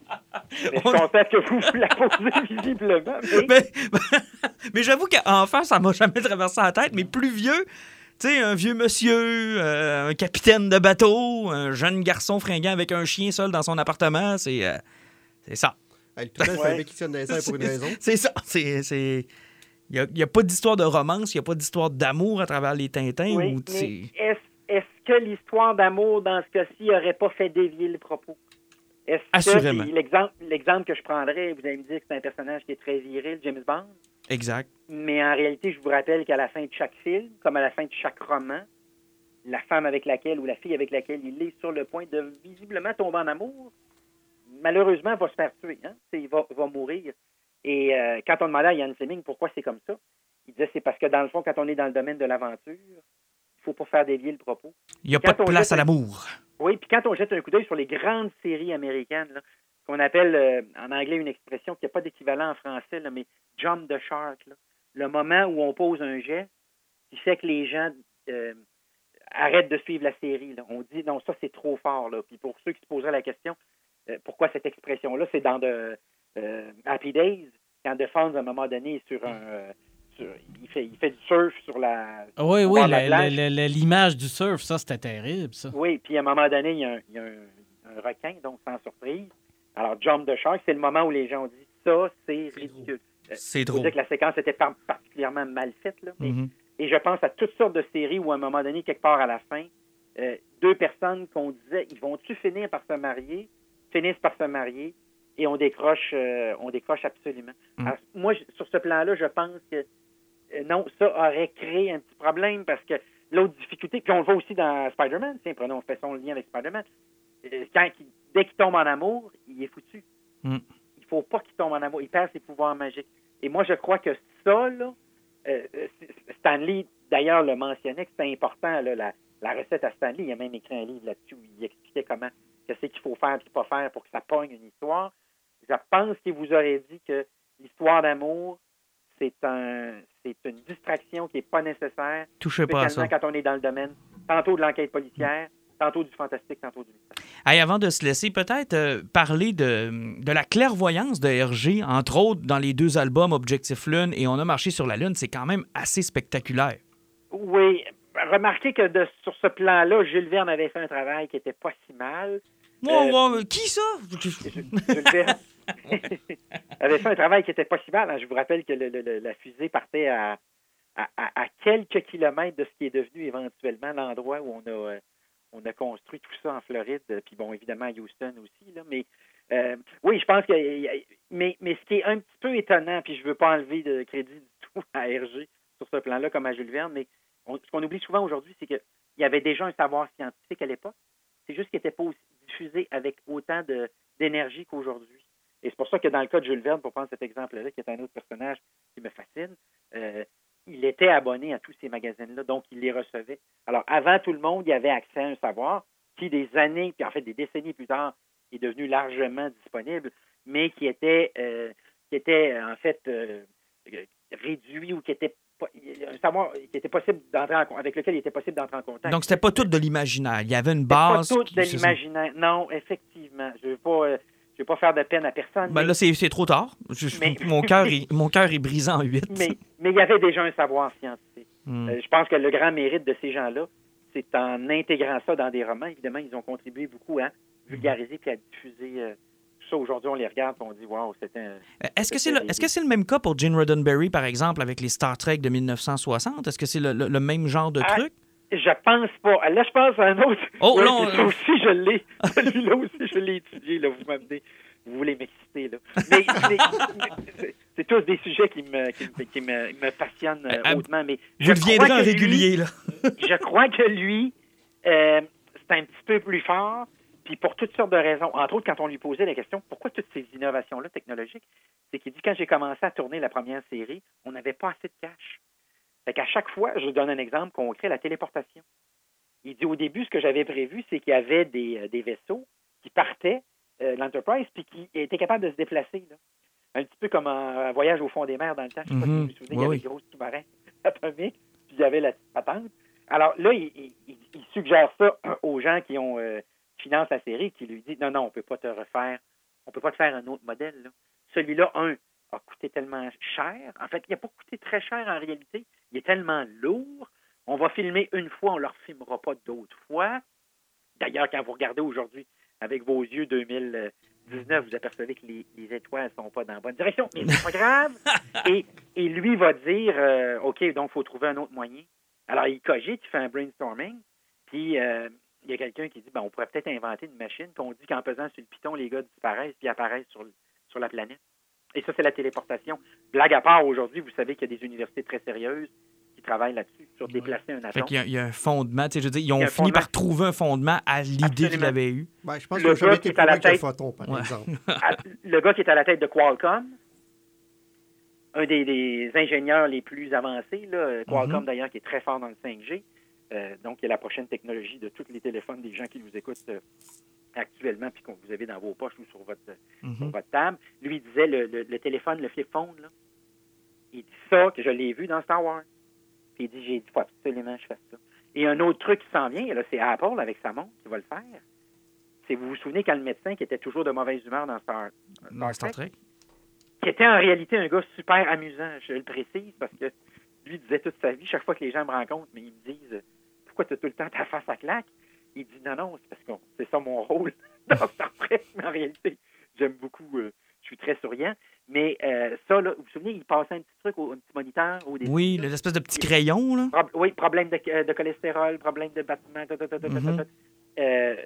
Mais je On- constate que vous vous la posez visiblement. Mais, mais mais j'avoue qu'enfant, ça m'a jamais traversé la tête, mais plus vieux, tu sais, un vieux monsieur, euh, un capitaine de bateau, un jeune garçon fringant avec un chien seul dans son appartement, c'est euh, c'est ça. Elle tout Ouais. avec pour une raison. C'est ça. C'est. Il n'y a, pas d'histoire de romance, il n'y a pas d'histoire d'amour à travers les Tintins. oui, ou, est-ce que l'histoire d'amour dans ce cas-ci n'aurait pas fait dévier le propos? Est-ce Assurément. l'exemple que je prendrais, vous allez me dire que c'est un personnage qui est très viril, James Bond, Exact. mais en réalité, je vous rappelle qu'à la fin de chaque film, comme à la fin de chaque roman, la femme avec laquelle ou la fille avec laquelle il est sur le point de visiblement tomber en amour, malheureusement, va se faire tuer. Hein? Il va, va mourir. Et euh, quand on demandait à Yann Fleming pourquoi c'est comme ça, il disait c'est parce que dans le fond, quand on est dans le domaine de l'aventure, il faut pas faire dévier le propos. Il n'y a Quand pas de place à l'amour. Oui, puis quand on jette un coup d'œil sur les grandes séries américaines, qu'on appelle euh, en anglais une expression qui n'a pas d'équivalent en français, là, mais jump the shark, là. le moment où on pose un geste qui fait que les gens euh, arrêtent de suivre la série. là. On dit non, ça c'est trop fort. Là. Puis pour ceux qui se poseraient la question, euh, pourquoi cette expression-là, c'est dans de, Happy Days, quand Defense, à un moment donné, est sur un. euh, sur- il, fait, il fait du surf sur la. Ah Oui, oui, l'image du surf, ça, c'était terrible, ça. Oui, puis à un moment donné, il y a un, il y a un- un requin, donc sans surprise. Alors, Jump the Shark, c'est le moment où les gens ont dit ça, c'est ridicule. C'est Il faut trop. dire que la séquence était par- particulièrement mal faite. Là, mais- Mhm. Et je pense à toutes sortes de séries où, à un moment donné, quelque part à la fin, euh, deux personnes qu'on disait, ils vont-tu finir par se marier, finissent par se marier, et on décroche, euh, on décroche absolument. Mm. Alors, moi, sur ce plan-là, je pense que euh, non, ça aurait créé un petit problème parce que l'autre difficulté, puis on le voit aussi dans Spider-Man, tiens, prenons, faisons le lien avec Spider-Man. Euh, Quand il- dès qu'il tombe en amour, il est foutu. Mm. Il faut pas qu'il tombe en amour. Il perd ses pouvoirs magiques. Et moi, je crois que ça, là, euh, euh, Stanley, d'ailleurs, le mentionnait que c'était important, là, la, la recette à Stanley. Il a même écrit un livre là-dessus où il expliquait comment, qu'est-ce qu'il faut faire et pas faire pour que ça pogne une histoire. Je pense qu'il vous aurait dit que l'histoire d'amour, c'est un, c'est une distraction qui n'est pas nécessaire, Touchez pas à ça. quand on est dans le domaine, tantôt de l'enquête policière, tantôt du fantastique, tantôt du mystère. Hey, avant de se laisser, peut-être euh, parler de, de la clairvoyance de Hergé, entre autres dans les deux albums Objectif Lune et On a marché sur la Lune. C'est quand même assez spectaculaire. Oui, remarquez que de- sur ce plan-là, Jules Verne avait fait un travail qui était pas si mal. Wow, Euh, wow, qui ça? Jules Verne avait fait un travail qui était pas si mal. hein. Je vous rappelle que le- la fusée partait à, à, à- à quelques kilomètres de ce qui est devenu éventuellement l'endroit où on a, euh, on a construit tout ça en Floride, euh, puis bon, évidemment à Houston aussi. Là, mais euh, oui, je pense que. Mais, mais ce qui est un petit peu étonnant, puis je veux pas enlever de crédit du tout à Hergé sur ce plan-là comme à Jules Verne, mais on- ce qu'on oublie souvent aujourd'hui, c'est qu'il y avait déjà un savoir scientifique à l'époque. C'est juste qu'il n'était pas diffusé avec autant d'énergie qu'aujourd'hui. Et c'est pour ça que dans le cas de Jules Verne, pour prendre cet exemple-là, qui est un autre personnage qui me fascine, euh, il était abonné à tous ces magazines-là, donc il les recevait. Alors, avant tout le monde, il avait accès à un savoir qui, des années, puis en fait des décennies plus tard, est devenu largement disponible, mais qui était, euh, qui était en fait euh, réduit ou qui était savoir qui était possible d'entrer en, avec lequel il était possible d'entrer en contact. Donc, c'était pas tout de l'imaginaire. Il y avait une C'est pas base. tout qui- de l'imaginaire. Non, effectivement. Je veux pas. euh, je vais pas faire de peine à personne. Ben mais- là, c'est trop tard. Je- je- Mais- mon cœur est, mon cœur est brisé en huit. mais mais il y avait déjà un savoir scientifique. Hmm. Euh, je pense que le grand mérite de ces gens-là, c'est en intégrant ça dans des romans. Évidemment, ils ont contribué beaucoup à vulgariser puis à diffuser euh, ça. Aujourd'hui, on les regarde et on dit Waouh, c'était un. Euh, Est-ce que c'est le, est-ce que c'est le même cas pour Gene Roddenberry, par exemple, avec les Star Trek de 1960? Est-ce que c'est le, le- le même genre de Ah, truc? Je pense pas. Là, je pense à un autre. Oh, Ouais, non, Ça euh. aussi, je l'ai. Celui-là aussi, je l'ai étudié. Là, vous m'amenez. Vous voulez m'exciter, là. Mais, c'est- tous des sujets qui me, qui me, qui me, me passionnent euh, hautement. Mais je deviendrez crois en lui- régulier, là. je crois que lui, euh, c'est un petit peu plus fort, puis pour toutes sortes de raisons. Entre autres, quand on lui posait la question pourquoi toutes ces innovations-là technologiques, c'est qu'il dit quand j'ai commencé à tourner la première série, on n'avait pas assez de cash. Fait qu'à chaque fois, je donne un exemple concret, la téléportation. Il dit au début, ce que j'avais prévu, c'est qu'il y avait des, euh, des vaisseaux qui partaient, euh, l'Enterprise, puis qui étaient capables de se déplacer. là. Un petit peu comme un, voyage au fond des mers dans le temps. Je ne sais pas si vous vous souvenez, il y avait oui. le gros sous-marin atomique, puis il y avait la petite patente. Alors là, il, il- il- il suggère ça aux gens qui ont euh, qui financent la série, qui lui disent non, non, on peut pas te refaire, on peut pas te faire un autre modèle. là. Celui-là, un, a coûté tellement cher. En fait, il n'a pas coûté très cher en réalité. Il est tellement lourd. On va filmer une fois, on ne le refilmera pas d'autres fois. D'ailleurs, quand vous regardez aujourd'hui avec vos yeux 2019, vous apercevez que les, les étoiles ne sont pas dans la bonne direction. Mais c'est pas grave. Et, et lui va dire euh, OK, donc il faut trouver un autre moyen. Alors, il cogite, il fait un brainstorming. Puis, euh, il y a quelqu'un qui dit ben, on pourrait peut-être inventer une machine. Puis, on dit qu'en pesant sur le piton, les gars disparaissent puis apparaissent sur, sur la planète. Et ça, c'est la téléportation. Blague à part, aujourd'hui, vous savez qu'il y a des universités très sérieuses qui travaillent là-dessus, sur déplacer un Fait atome. qu'il y, a- il y a un fondement. tu sais, Je veux dire, ils ont fini par trouver un fondement à l'idée qu'ils avaient eue. Ben, je pense Le que gars qui est à la tête- photon, par Ouais. exemple. à- le gars qui est à la tête de Qualcomm, un des, des ingénieurs les plus avancés, là, Qualcomm Mhm. d'ailleurs qui est très fort dans le 5G, euh, donc qui est la prochaine technologie de tous les téléphones des gens qui vous écoutent euh, actuellement puis qu'on vous avez dans vos poches ou sur votre, sur Mhm. votre table. Lui il disait le, le- le téléphone, le flip phone, là, il dit ça que je l'ai vu dans Star Wars. Puis il dit j'ai dit faut absolument que je fasse ça. Et un autre truc qui s'en vient, là, c'est Apple avec sa montre qui va le faire. C'est vous vous souvenez quand le médecin qui était toujours de mauvaise humeur dans Star, Dans Star Trek. qui était en réalité un gars super amusant, je le précise, parce que lui disait toute sa vie, chaque fois que les gens me rencontrent, mais ils me disent Pourquoi tu as tout le temps ta face à claque? Il dit Non, non, c'est parce que c'est ça mon rôle dans Star Trek, mais en réalité, j'aime beaucoup, euh, je suis très souriant. Mais euh, ça, là, vous vous souvenez, il passait un petit truc, au, un petit moniteur au début. Oui, l'espèce de petit crayon, là. Oui, problème de, euh, de cholestérol, problème de battement, ta, ta, ta, Mhm. Euh,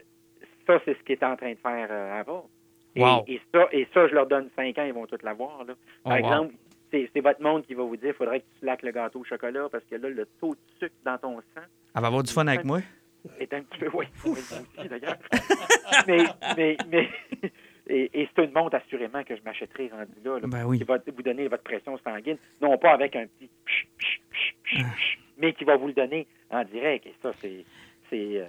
ça, c'est ce qu'il est en train de faire avant. Et, Wow. et ça, et ça, je leur donne 5 ans, ils vont tout l'avoir. Par Oh, wow. exemple, c'est c'est votre monde qui va vous dire il faudrait que tu slaques le gâteau au chocolat parce que là, le taux de sucre dans ton sang Elle va avoir du fun avec moi? est un petit peu. Oui, aussi d'ailleurs. mais, mais, mais. Et, et c'est une montre, assurément, que je m'achèterai rendu là, là, Ben oui. qui va vous donner votre pression sanguine, non pas avec un petit psh, psh, psh, psh, Ah. mais qui va vous le donner en direct. Et ça, c'est c'est euh,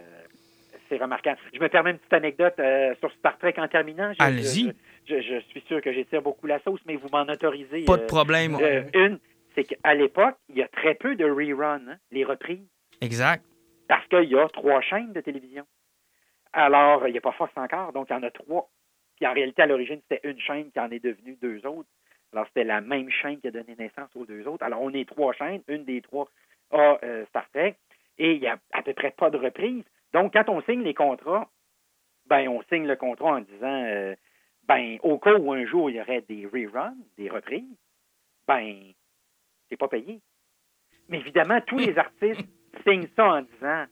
c'est remarquable. Je me permets une petite anecdote euh, sur Star Trek en terminant. Allez-y. Je, je- suis sûr que j'étire beaucoup la sauce, mais vous m'en autorisez. Pas de euh, problème. euh, une, c'est qu'à l'époque, il y a très peu de reruns, hein, les reprises Exact. parce qu'il y a trois chaînes de télévision. Alors, il n'y a pas Fox encore, donc il y en a trois. Puis en réalité, à l'origine, c'était une chaîne qui en est devenue deux autres. Alors, c'était la même chaîne qui a donné naissance aux deux autres. Alors, on est trois chaînes. Une des trois a euh, Star Trek. Et il n'y a à peu près pas de reprise. Donc, quand on signe les contrats, ben, on signe le contrat en disant, euh, ben, au cas où un jour il y aurait des reruns, des reprises, ben, c'est pas payé. Mais évidemment, tous les artistes signent ça en disant,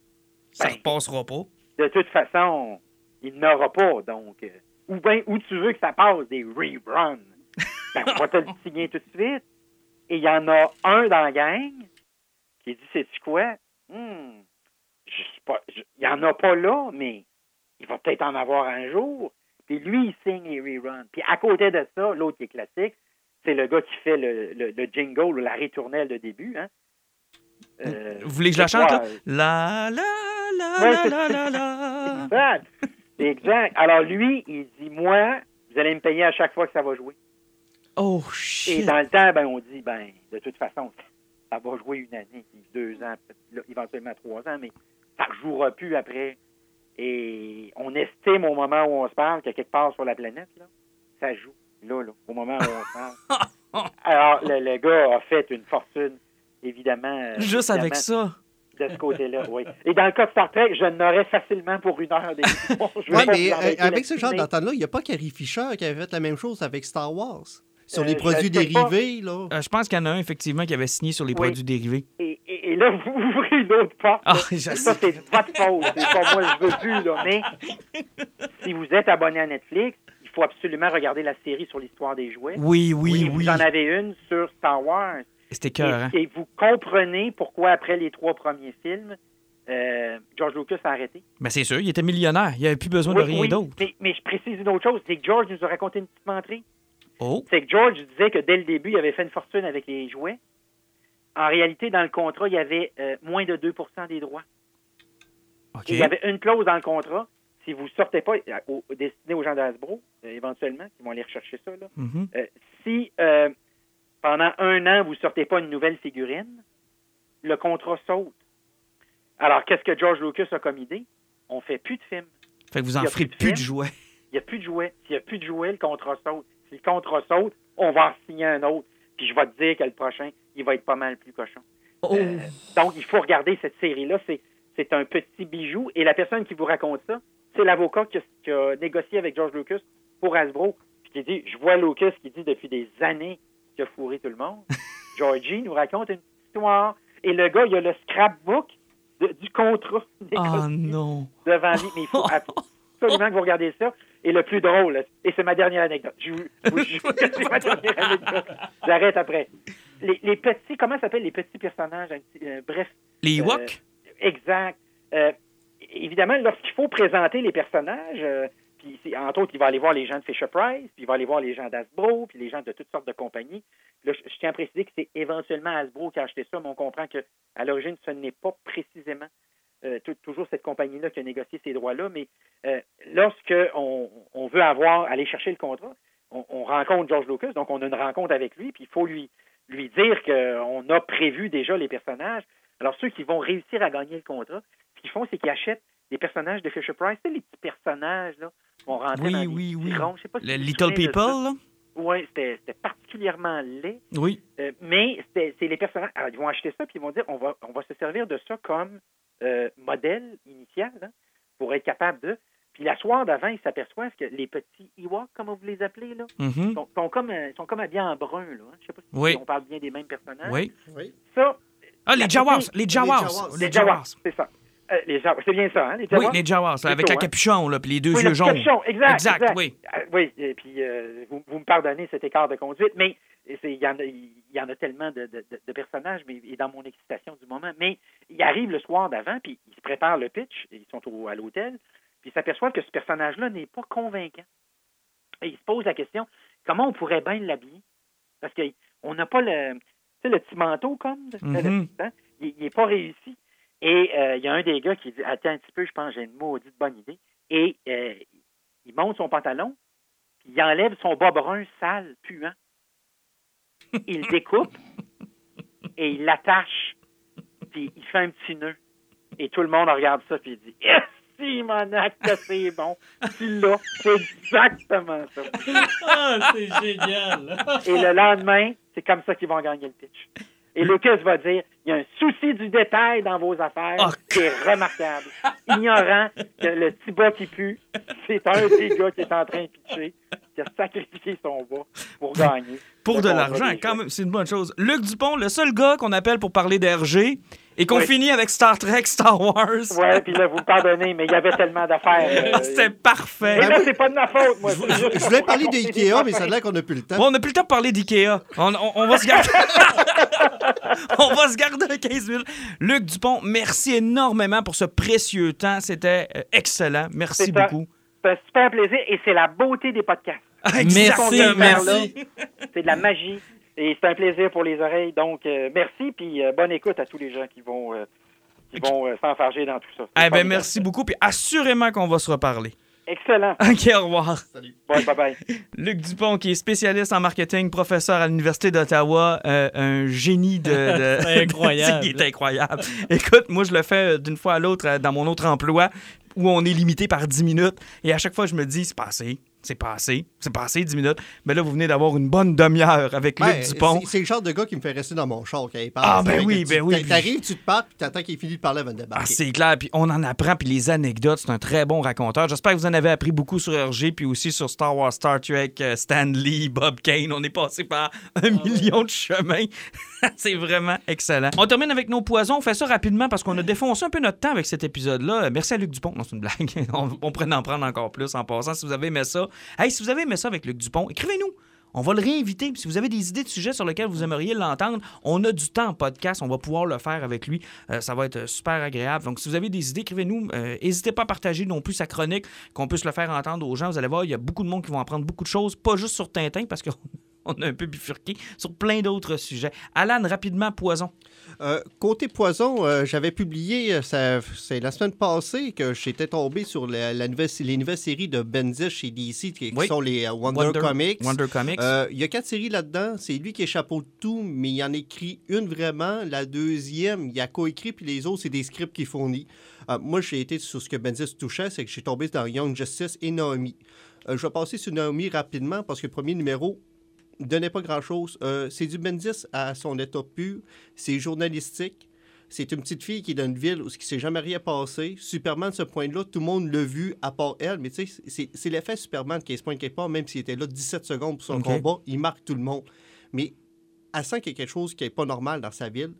Ça Ben, repassera pas. de toute façon, il n'aura pas, donc. euh, Ou bien, où tu veux que ça passe, des reruns. Ben, on va te le signer tout de suite. Et il y en a un dans la gang qui dit, sais-tu quoi? Hmm, je sais pas, je- il n'y en a pas là, mais il va peut-être en avoir un jour. Puis lui, il signe les reruns. Puis à côté de ça, l'autre qui est classique, c'est le gars qui fait le, le, le jingle ou la ritournelle de début. Hein? Euh, Vous voulez que je la chante, là? La, la, la, Ouais, la, la, la, la. Exact. Alors lui, il dit moi, vous allez me payer à chaque fois que ça va jouer. Oh, Et shit. dans le temps, ben on dit ben de toute façon, ça va jouer une année, puis deux ans, là, éventuellement trois ans, mais ça ne jouera plus après. Et on estime au moment où on se parle qu'il y a quelque part sur la planète, là, ça joue, là, là, au moment où on parle. Alors, le, le gars a fait une fortune, évidemment. euh, Juste évidemment, avec ça. De ce côté-là, oui. Et dans le cas de Star Trek, je n'aurais facilement pour une heure d'émission. Je Oui, mais vous euh, avec ce genre d'entente-là, il n'y a pas Carrie Fisher qui avait fait la même chose avec Star Wars. Sur Euh, les produits pas. dérivés, là. Euh, je pense qu'il y en a un, effectivement, qui avait signé sur les Oui. produits dérivés. Et, et- et là, vous ouvrez une autre porte. Ah, ça, c'est de votre faute. C'est pas moi, je veux plus, là. Mais si vous êtes abonné à Netflix, il faut absolument regarder la série sur l'histoire des jouets. Oui, oui, oui. Vous en avez une sur Star Wars. C'était cœur, hein? Et, et vous comprenez pourquoi, après les trois premiers films, euh, George Lucas a arrêté. Ben, c'est sûr, il était millionnaire. Il avait plus besoin de rien oui, d'autre. Mais, mais je précise une autre chose, c'est que George nous a raconté une petite menterie. Oh, C'est que George disait que dès le début, il avait fait une fortune avec les jouets. En réalité, dans le contrat, il y avait euh, moins de 2% des droits. Il y avait une clause dans le contrat. Si vous sortez pas, euh, au, destiné aux gens d'Asbro, euh, éventuellement, qui vont aller rechercher ça, là. Mhm. Euh, si pendant un an, vous sortez pas une nouvelle figurine, le contrat saute. Alors, qu'est-ce que George Lucas a comme idée? On fait plus de films. Fait que vous en ferez plus de plus de jouets. Il n'y a plus de jouets. S'il n'y a plus de jouets, le contrat saute. Si le contrat saute, on va en signer un autre. Puis je vais te dire que le prochain, il va être pas mal plus cochon. Oh. Euh, donc, il faut regarder cette série-là. C'est, un petit bijou. Et la personne qui vous raconte ça, c'est l'avocat qui a, qui a négocié avec George Lucas pour Hasbro. Puis qui dit, je vois Lucas qui dit depuis des années qu'il a fourré tout le monde. Georgie nous raconte une histoire. Et le gars, il a le scrapbook de- du contrat Oh négocié non. devant lui. Mais il faut absolument que vous regardez ça. Et le plus drôle, et c'est ma dernière anecdote. Je ma dernière. J'arrête après. Les, les petits, comment s'appellent les petits personnages? euh, bref, Les Euh, Ewoks? exact. Euh, évidemment, lorsqu'il faut présenter les personnages, euh, puis c'est- entre autres, il va aller voir les gens de Fisher Price, puis il va aller voir les gens d'Asbro, puis les gens de toutes sortes de compagnies. Là, je, je tiens à préciser que c'est éventuellement Hasbro qui a acheté ça, mais on comprend que à l'origine, ce n'est pas précisément euh, toujours cette compagnie-là qui a négocié ces droits-là, mais euh, lorsque on, veut avoir aller chercher le contrat, on, on rencontre George Lucas, donc on a une rencontre avec lui, puis il faut lui lui dire qu'on a prévu déjà les personnages. Alors ceux qui vont réussir à gagner le contrat, ce qu'ils font, c'est qu'ils achètent des personnages de Fisher Price, tu sais, les petits personnages là, vont rentrer Oui, dans oui, oui. ronds. Je sais pas si Le Little People? Oui, c'était particulièrement laid. Oui. Euh, mais c'était- c'est les personnages. Alors, ils vont acheter ça puis ils vont dire on va on va se servir de ça comme euh, modèle initial hein, pour être capable de. Puis la soirée d'avant, ils s'aperçoivent que les petits Ewoks, comme vous les appelez, là, Mhm. sont, sont comme euh, sont comme habillés en brun. Là, hein. Je sais pas si Oui. on parle bien des mêmes personnages. Oui. Oui. Ça, Ah, les La Jawas. Les Jawas. Les Jawas, c'est ça. Euh, les Jawas, c'est bien ça, hein, les Oui, Jawas? les Jawas, avec un hein? capuchon, là, puis les deux Oui, yeux le jaunes. capuchon, exact, Exact, exact. oui. Euh, oui, et puis euh, vous, vous me pardonnez cet écart de conduite, mais il y, en a- il y en a tellement de, de- de- de personnages, mais et dans mon excitation du moment. Mais il arrive le soir d'avant, puis ils se préparent le pitch, ils sont au- à l'hôtel, puis ils s'aperçoivent que ce personnage-là n'est pas convaincant. Et ils se posent la question comment on pourrait bien l'habiller? Parce qu'on n'a pas le, le petit manteau comme, Mhm. hein? il n'est pas réussi. Et euh, il y a un des gars qui dit Attends un petit peu, je pense que j'ai une maudite bonne idée. Et euh, il monte son pantalon, puis il enlève son bas brun sale, puant. Il découpe et il l'attache, puis il fait un petit nœud. Et tout le monde regarde ça, puis il dit Yes, si, mon acte, c'est bon. Tu l'as. C'est exactement ça. Ah, c'est génial. Et le lendemain, c'est comme ça qu'ils vont gagner le pitch. Et Lucas va dire, il y a un souci du détail dans vos affaires Oh, qui est remarquable. Ignorant que le petit bas qui pue, c'est un des gars qui est en train de pitcher, qui a sacrifié son bas pour gagner. Pour de l'argent, quand même, c'est une bonne chose. Luc Dupont, le seul gars qu'on appelle pour parler d'RG et qu'on Oui. finit avec Star Trek, Star Wars. Ouais, puis là, vous me pardonnez, mais il y avait tellement d'affaires. euh, C'était parfait. Mais là, c'est pas de ma faute, moi. Je, je- je voulais parler de Ikea, mais ça a l'air qu'on n'a plus le temps. Bon, on n'a plus le temps de parler d'IKEA. On, on- on va se garder. on va se garder un 15 minutes. Luc Dupont, merci énormément pour ce précieux temps. C'était euh, excellent. Merci beaucoup. C'est un super plaisir et c'est la beauté des podcasts. Merci, merci. C'est de la magie et c'est un plaisir pour les oreilles. Donc, euh, merci puis euh, bonne écoute à tous les gens qui vont, euh, qui vont euh, s'enfarger dans tout ça. Eh ben, formidable. merci beaucoup. Puis assurément qu'on va se reparler. Excellent. OK, au revoir. Bye, bye, bye. Luc Dupont, qui est spécialiste en marketing, professeur à l'Université d'Ottawa, euh, un génie de. de- C'est incroyable. Il est incroyable. Écoute, moi, je le fais d'une fois à l'autre dans mon autre emploi où on est limité par 10 minutes. Et à chaque fois, je me dis, c'est passé. C'est passé. C'est passé 10 minutes. Mais là, vous venez d'avoir une bonne demi-heure avec Luc Ouais, Dupont. c'est- le genre de gars qui me fait rester dans mon char quand il parle. Ah, ben oui, ben tu- oui, T'arrives, tu te parles, puis t'attends qu'il finisse de parler avant de Ah, débarquer. c'est clair, puis on en apprend, puis les anecdotes, c'est un très bon raconteur. J'espère que vous en avez appris beaucoup sur RG, puis aussi sur Star Wars, Star Trek, euh, Stan Lee, Bob Kane. On est passé par un million de chemins. c'est vraiment excellent. On termine avec nos poisons. On fait ça rapidement parce qu'on a défoncé un peu notre temps avec cet épisode-là. Merci à Luc Dupont. Non, c'est une blague. on, pourrait en prendre encore plus en passant si vous avez aimé ça. Hey, si vous avez aimé ça avec Luc Dupont, écrivez-nous. On va le réinviter. Si vous avez des idées de sujets sur lesquels vous aimeriez l'entendre, on a du temps en podcast. On va pouvoir le faire avec lui. Euh, ça va être super agréable. Donc, si vous avez des idées, écrivez-nous. Euh, N'hésitez pas à partager non plus sa chronique, qu'on puisse le faire entendre aux gens. Vous allez voir, il y a beaucoup de monde qui vont apprendre beaucoup de choses, pas juste sur Tintin, parce qu'on on a un peu bifurqué sur plein d'autres sujets. Alan, rapidement, poison. Euh, côté poison, euh, j'avais publié, euh, c'est la semaine passée que j'étais tombé sur la, la nouvelle, les nouvelles séries de Bendis chez DC, qui, Oui. sont les Wonder, Comics. Wonder Comics. Euh, Il y a quatre séries là-dedans. C'est lui qui de tout, mais il en écrit une vraiment. La deuxième, il a coécrit, puis les autres, c'est des scripts qu'il fournit. Moi, j'ai été sur ce que Bendis touchait, c'est que j'ai tombé dans Young Justice et Naomi. Je vais passer sur Naomi rapidement parce que le premier numéro donnait pas grand-chose. Euh, c'est du Bendis à son état pur. C'est journalistique. C'est une petite fille qui est dans une ville où ce qui s'est jamais rien passé. Superman, de ce point-là, tout le monde l'a vu, à part elle. Mais tu sais, c'est- l'effet Superman qui se pointe quelque part, même s'il était là 17 secondes pour son combat, il marque tout le monde. Mais elle sent qu'il y a quelque chose qui n'est pas normal dans sa ville.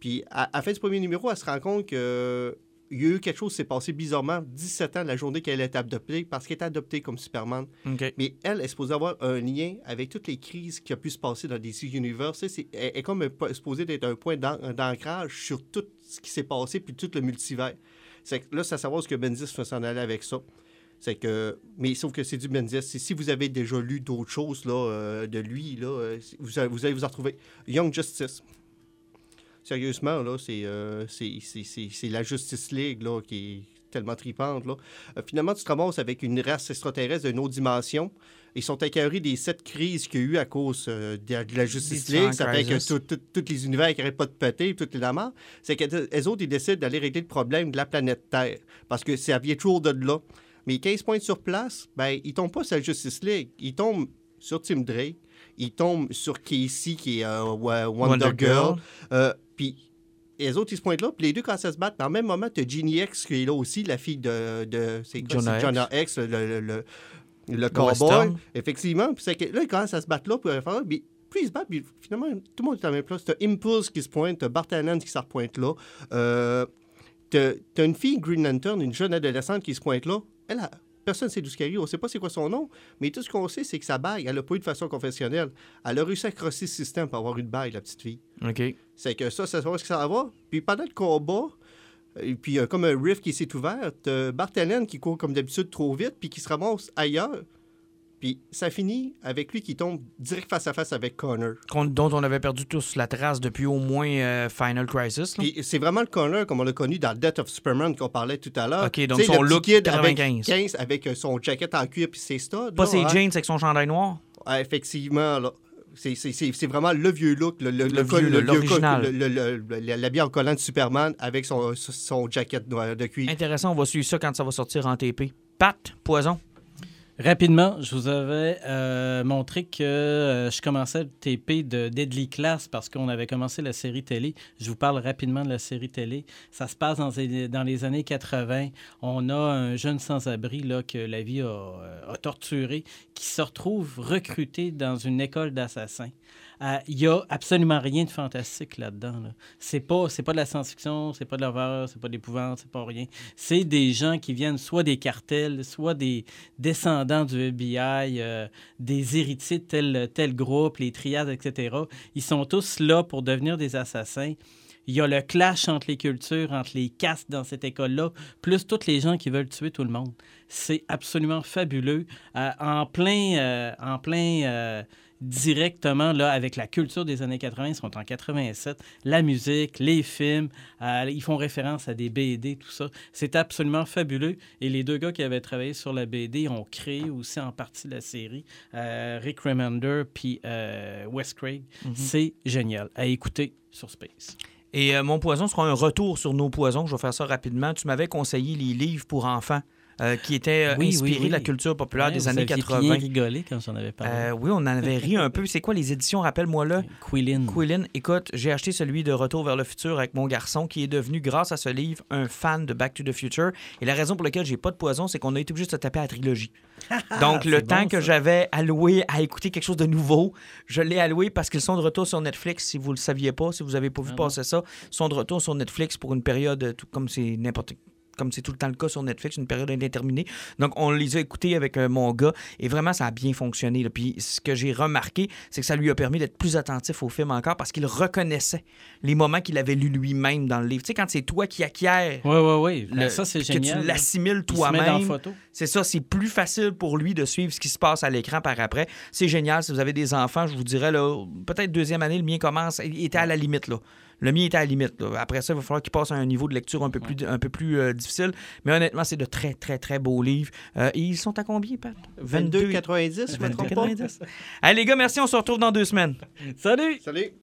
Puis à, à la fin du premier numéro, elle se rend compte que il y a eu quelque chose qui s'est passé bizarrement 17 ans la journée qu'elle est adoptée, parce qu'elle est adoptée comme Superman. Mais elle est supposée avoir un lien avec toutes les crises qui ont pu se passer dans DC Universe. Elle est comme supposée d'être un point d'an- d'ancrage sur tout ce qui s'est passé puis tout le multivers. C'est là, c'est à savoir ce que Bendis fait s'en aller avec ça. C'est que, mais sauf que c'est du Bendis. C'est- Si vous avez déjà lu d'autres choses là, euh, de lui, là, euh, vous, allez- vous allez vous en retrouver. Young Justice. Sérieusement, là, c'est, euh, c'est, c'est- la Justice League là, qui est tellement tripante. Là. Euh, finalement, tu te ramasses avec une race extraterrestre d'une autre dimension. Ils sont accablés des sept crises qu'il y a eu à cause euh, de, la Justice League. Ça fait que crises. tout- tout- tous les univers qui n'arrêtent pas de péter, toutes les damas. C'est qu'elles autres, ils décident d'aller régler le problème de la planète Terre. Parce que ça vient toujours de là. Mais 15 points sur place, ben, ils tombent pas sur la Justice League. Ils tombent sur Tim Drake. Ils tombent sur Casey, qui est euh, Wonder, Wonder Girl. Girl. Euh, puis les autres, ils se pointent là. Puis les deux, quand ça se battent, mais en même moment, tu as Ginny X qui est là aussi, la fille de. de c'est Jonah Jonah X, le, le, le, le cowboy. Effectivement. Puis là, quand ça se battent là, faire. Puis, plus ils se battent, puis finalement, tout le monde est à la même place. T'as Impulse qui se pointe, t'as Bartanan qui se repointe là. Euh, t'as t'as une fille Green Lantern, une jeune adolescente qui se pointe là. Elle a. Personne ne sait d'où ce. On ne sait pas c'est quoi son nom, mais tout ce qu'on sait, c'est que sa bague, elle n'a pas eu de façon confessionnelle. Elle a réussi à crosser le système pour avoir une bague, la petite fille. OK. C'est que ça, ça savoir ce que ça va. Puis pendant le combat, et puis euh, comme un riff qui s'est ouvert, Allen qui court comme d'habitude trop vite, puis qui se ramasse ailleurs. Puis ça finit avec lui qui tombe direct face à face avec Connor. Dont on avait perdu tous la trace depuis au moins euh, Final Crisis. Puis c'est vraiment le Connor comme on l'a connu dans Death of Superman qu'on parlait tout à l'heure. Ok, donc Tu sais, son le look kid 95. Avec, 15, avec euh, son jacket en cuir puis ses studs. Pas là, ses hein. jeans avec son chandail noir? Effectivement, là. C'est- C'est c'est- c'est vraiment le vieux look, le, le, Le vieux, le- le- le- le- le- L'habit en collant de Superman avec son, son jacket noir de cuir. Intéressant, on va suivre ça quand ça va sortir en TP. Pat, poison. Rapidement, je vous avais euh, montré que euh, je commençais le TP de Deadly Class parce qu'on avait commencé la série télé. Je vous parle rapidement de la série télé. Ça se passe dans, les- années 80. On a un jeune sans-abri que la vie a, euh, a torturé qui se retrouve recruté dans une école d'assassins. Euh, Il y a absolument rien de fantastique là-dedans. Là. C'est pas, pas de la science-fiction, c'est pas de l'horreur, c'est pas d'épouvante, c'est pas rien. C'est des gens qui viennent soit des cartels, soit des descendants du FBI, euh, des héritiers de tel, tel groupe, les triades, etc. Ils sont tous là pour devenir des assassins. Il y a le clash entre les cultures, entre les castes dans cette école-là, plus tous les gens qui veulent tuer tout le monde. C'est absolument fabuleux. Euh, en plein, euh, en plein directement là, avec la culture des années 80, ils sont en 87. La musique, les films, euh, ils font référence à des BD, tout ça. C'est absolument fabuleux. Et les deux gars qui avaient travaillé sur la BD ont créé aussi en partie la série, euh, Rick Remender puis euh, Wes Craig. C'est génial à écouter sur Space. Et mon poison sera un retour sur nos poisons. Je vais faire ça rapidement. Tu m'avais conseillé les livres pour enfants euh, qui était euh, Oui, inspiré oui. de la culture populaire Ouais, des années aviez 80. bien rigolé quand j'en avais parlé. Euh, oui, on en avait ri un peu. C'est quoi les éditions? Rappelle-moi là? Quillen. Quillen, écoute, j'ai acheté celui de Retour vers le futur avec mon garçon qui est devenu, grâce à ce livre, un fan de Back to the Future. Et la raison pour laquelle j'ai pas de poison, c'est qu'on a été obligé de se taper à la trilogie. Donc, le temps que j'avais alloué à écouter quelque chose de nouveau, je l'ai alloué parce qu'ils sont de retour sur Netflix. Si vous le saviez pas, si vous avez pas vu Ah passer ça, ils sont de retour sur Netflix pour une période, tout comme c'est n'importe comme c'est tout le temps le cas sur Netflix, une période indéterminée. Donc, on les a écoutés avec euh, mon gars et vraiment, ça a bien fonctionné. là. Puis, ce que j'ai remarqué, c'est que ça lui a permis d'être plus attentif au film encore parce qu'il reconnaissait les moments qu'il avait lus lui-même dans le livre. Tu sais, quand c'est toi qui acquiers Oui, oui, oui. le- ça, c'est génial. que tu l'assimiles toi-même. C'est ça, c'est plus facile pour lui de suivre ce qui se passe à l'écran par après. C'est génial. Si vous avez des enfants, je vous dirais, peut-être deuxième année, le mien commence, il était à la limite. Là. Le mien était à la limite. là. Après ça, il va falloir qu'il passe à un niveau de lecture un peu plus, un peu plus euh, difficile. Mais honnêtement, c'est de très, très, très beaux livres. Euh, et ils sont à combien, Pat? 22,90, je me trompe pas. 22,90. Allez, les gars, merci. On se retrouve dans deux semaines. Salut! Salut!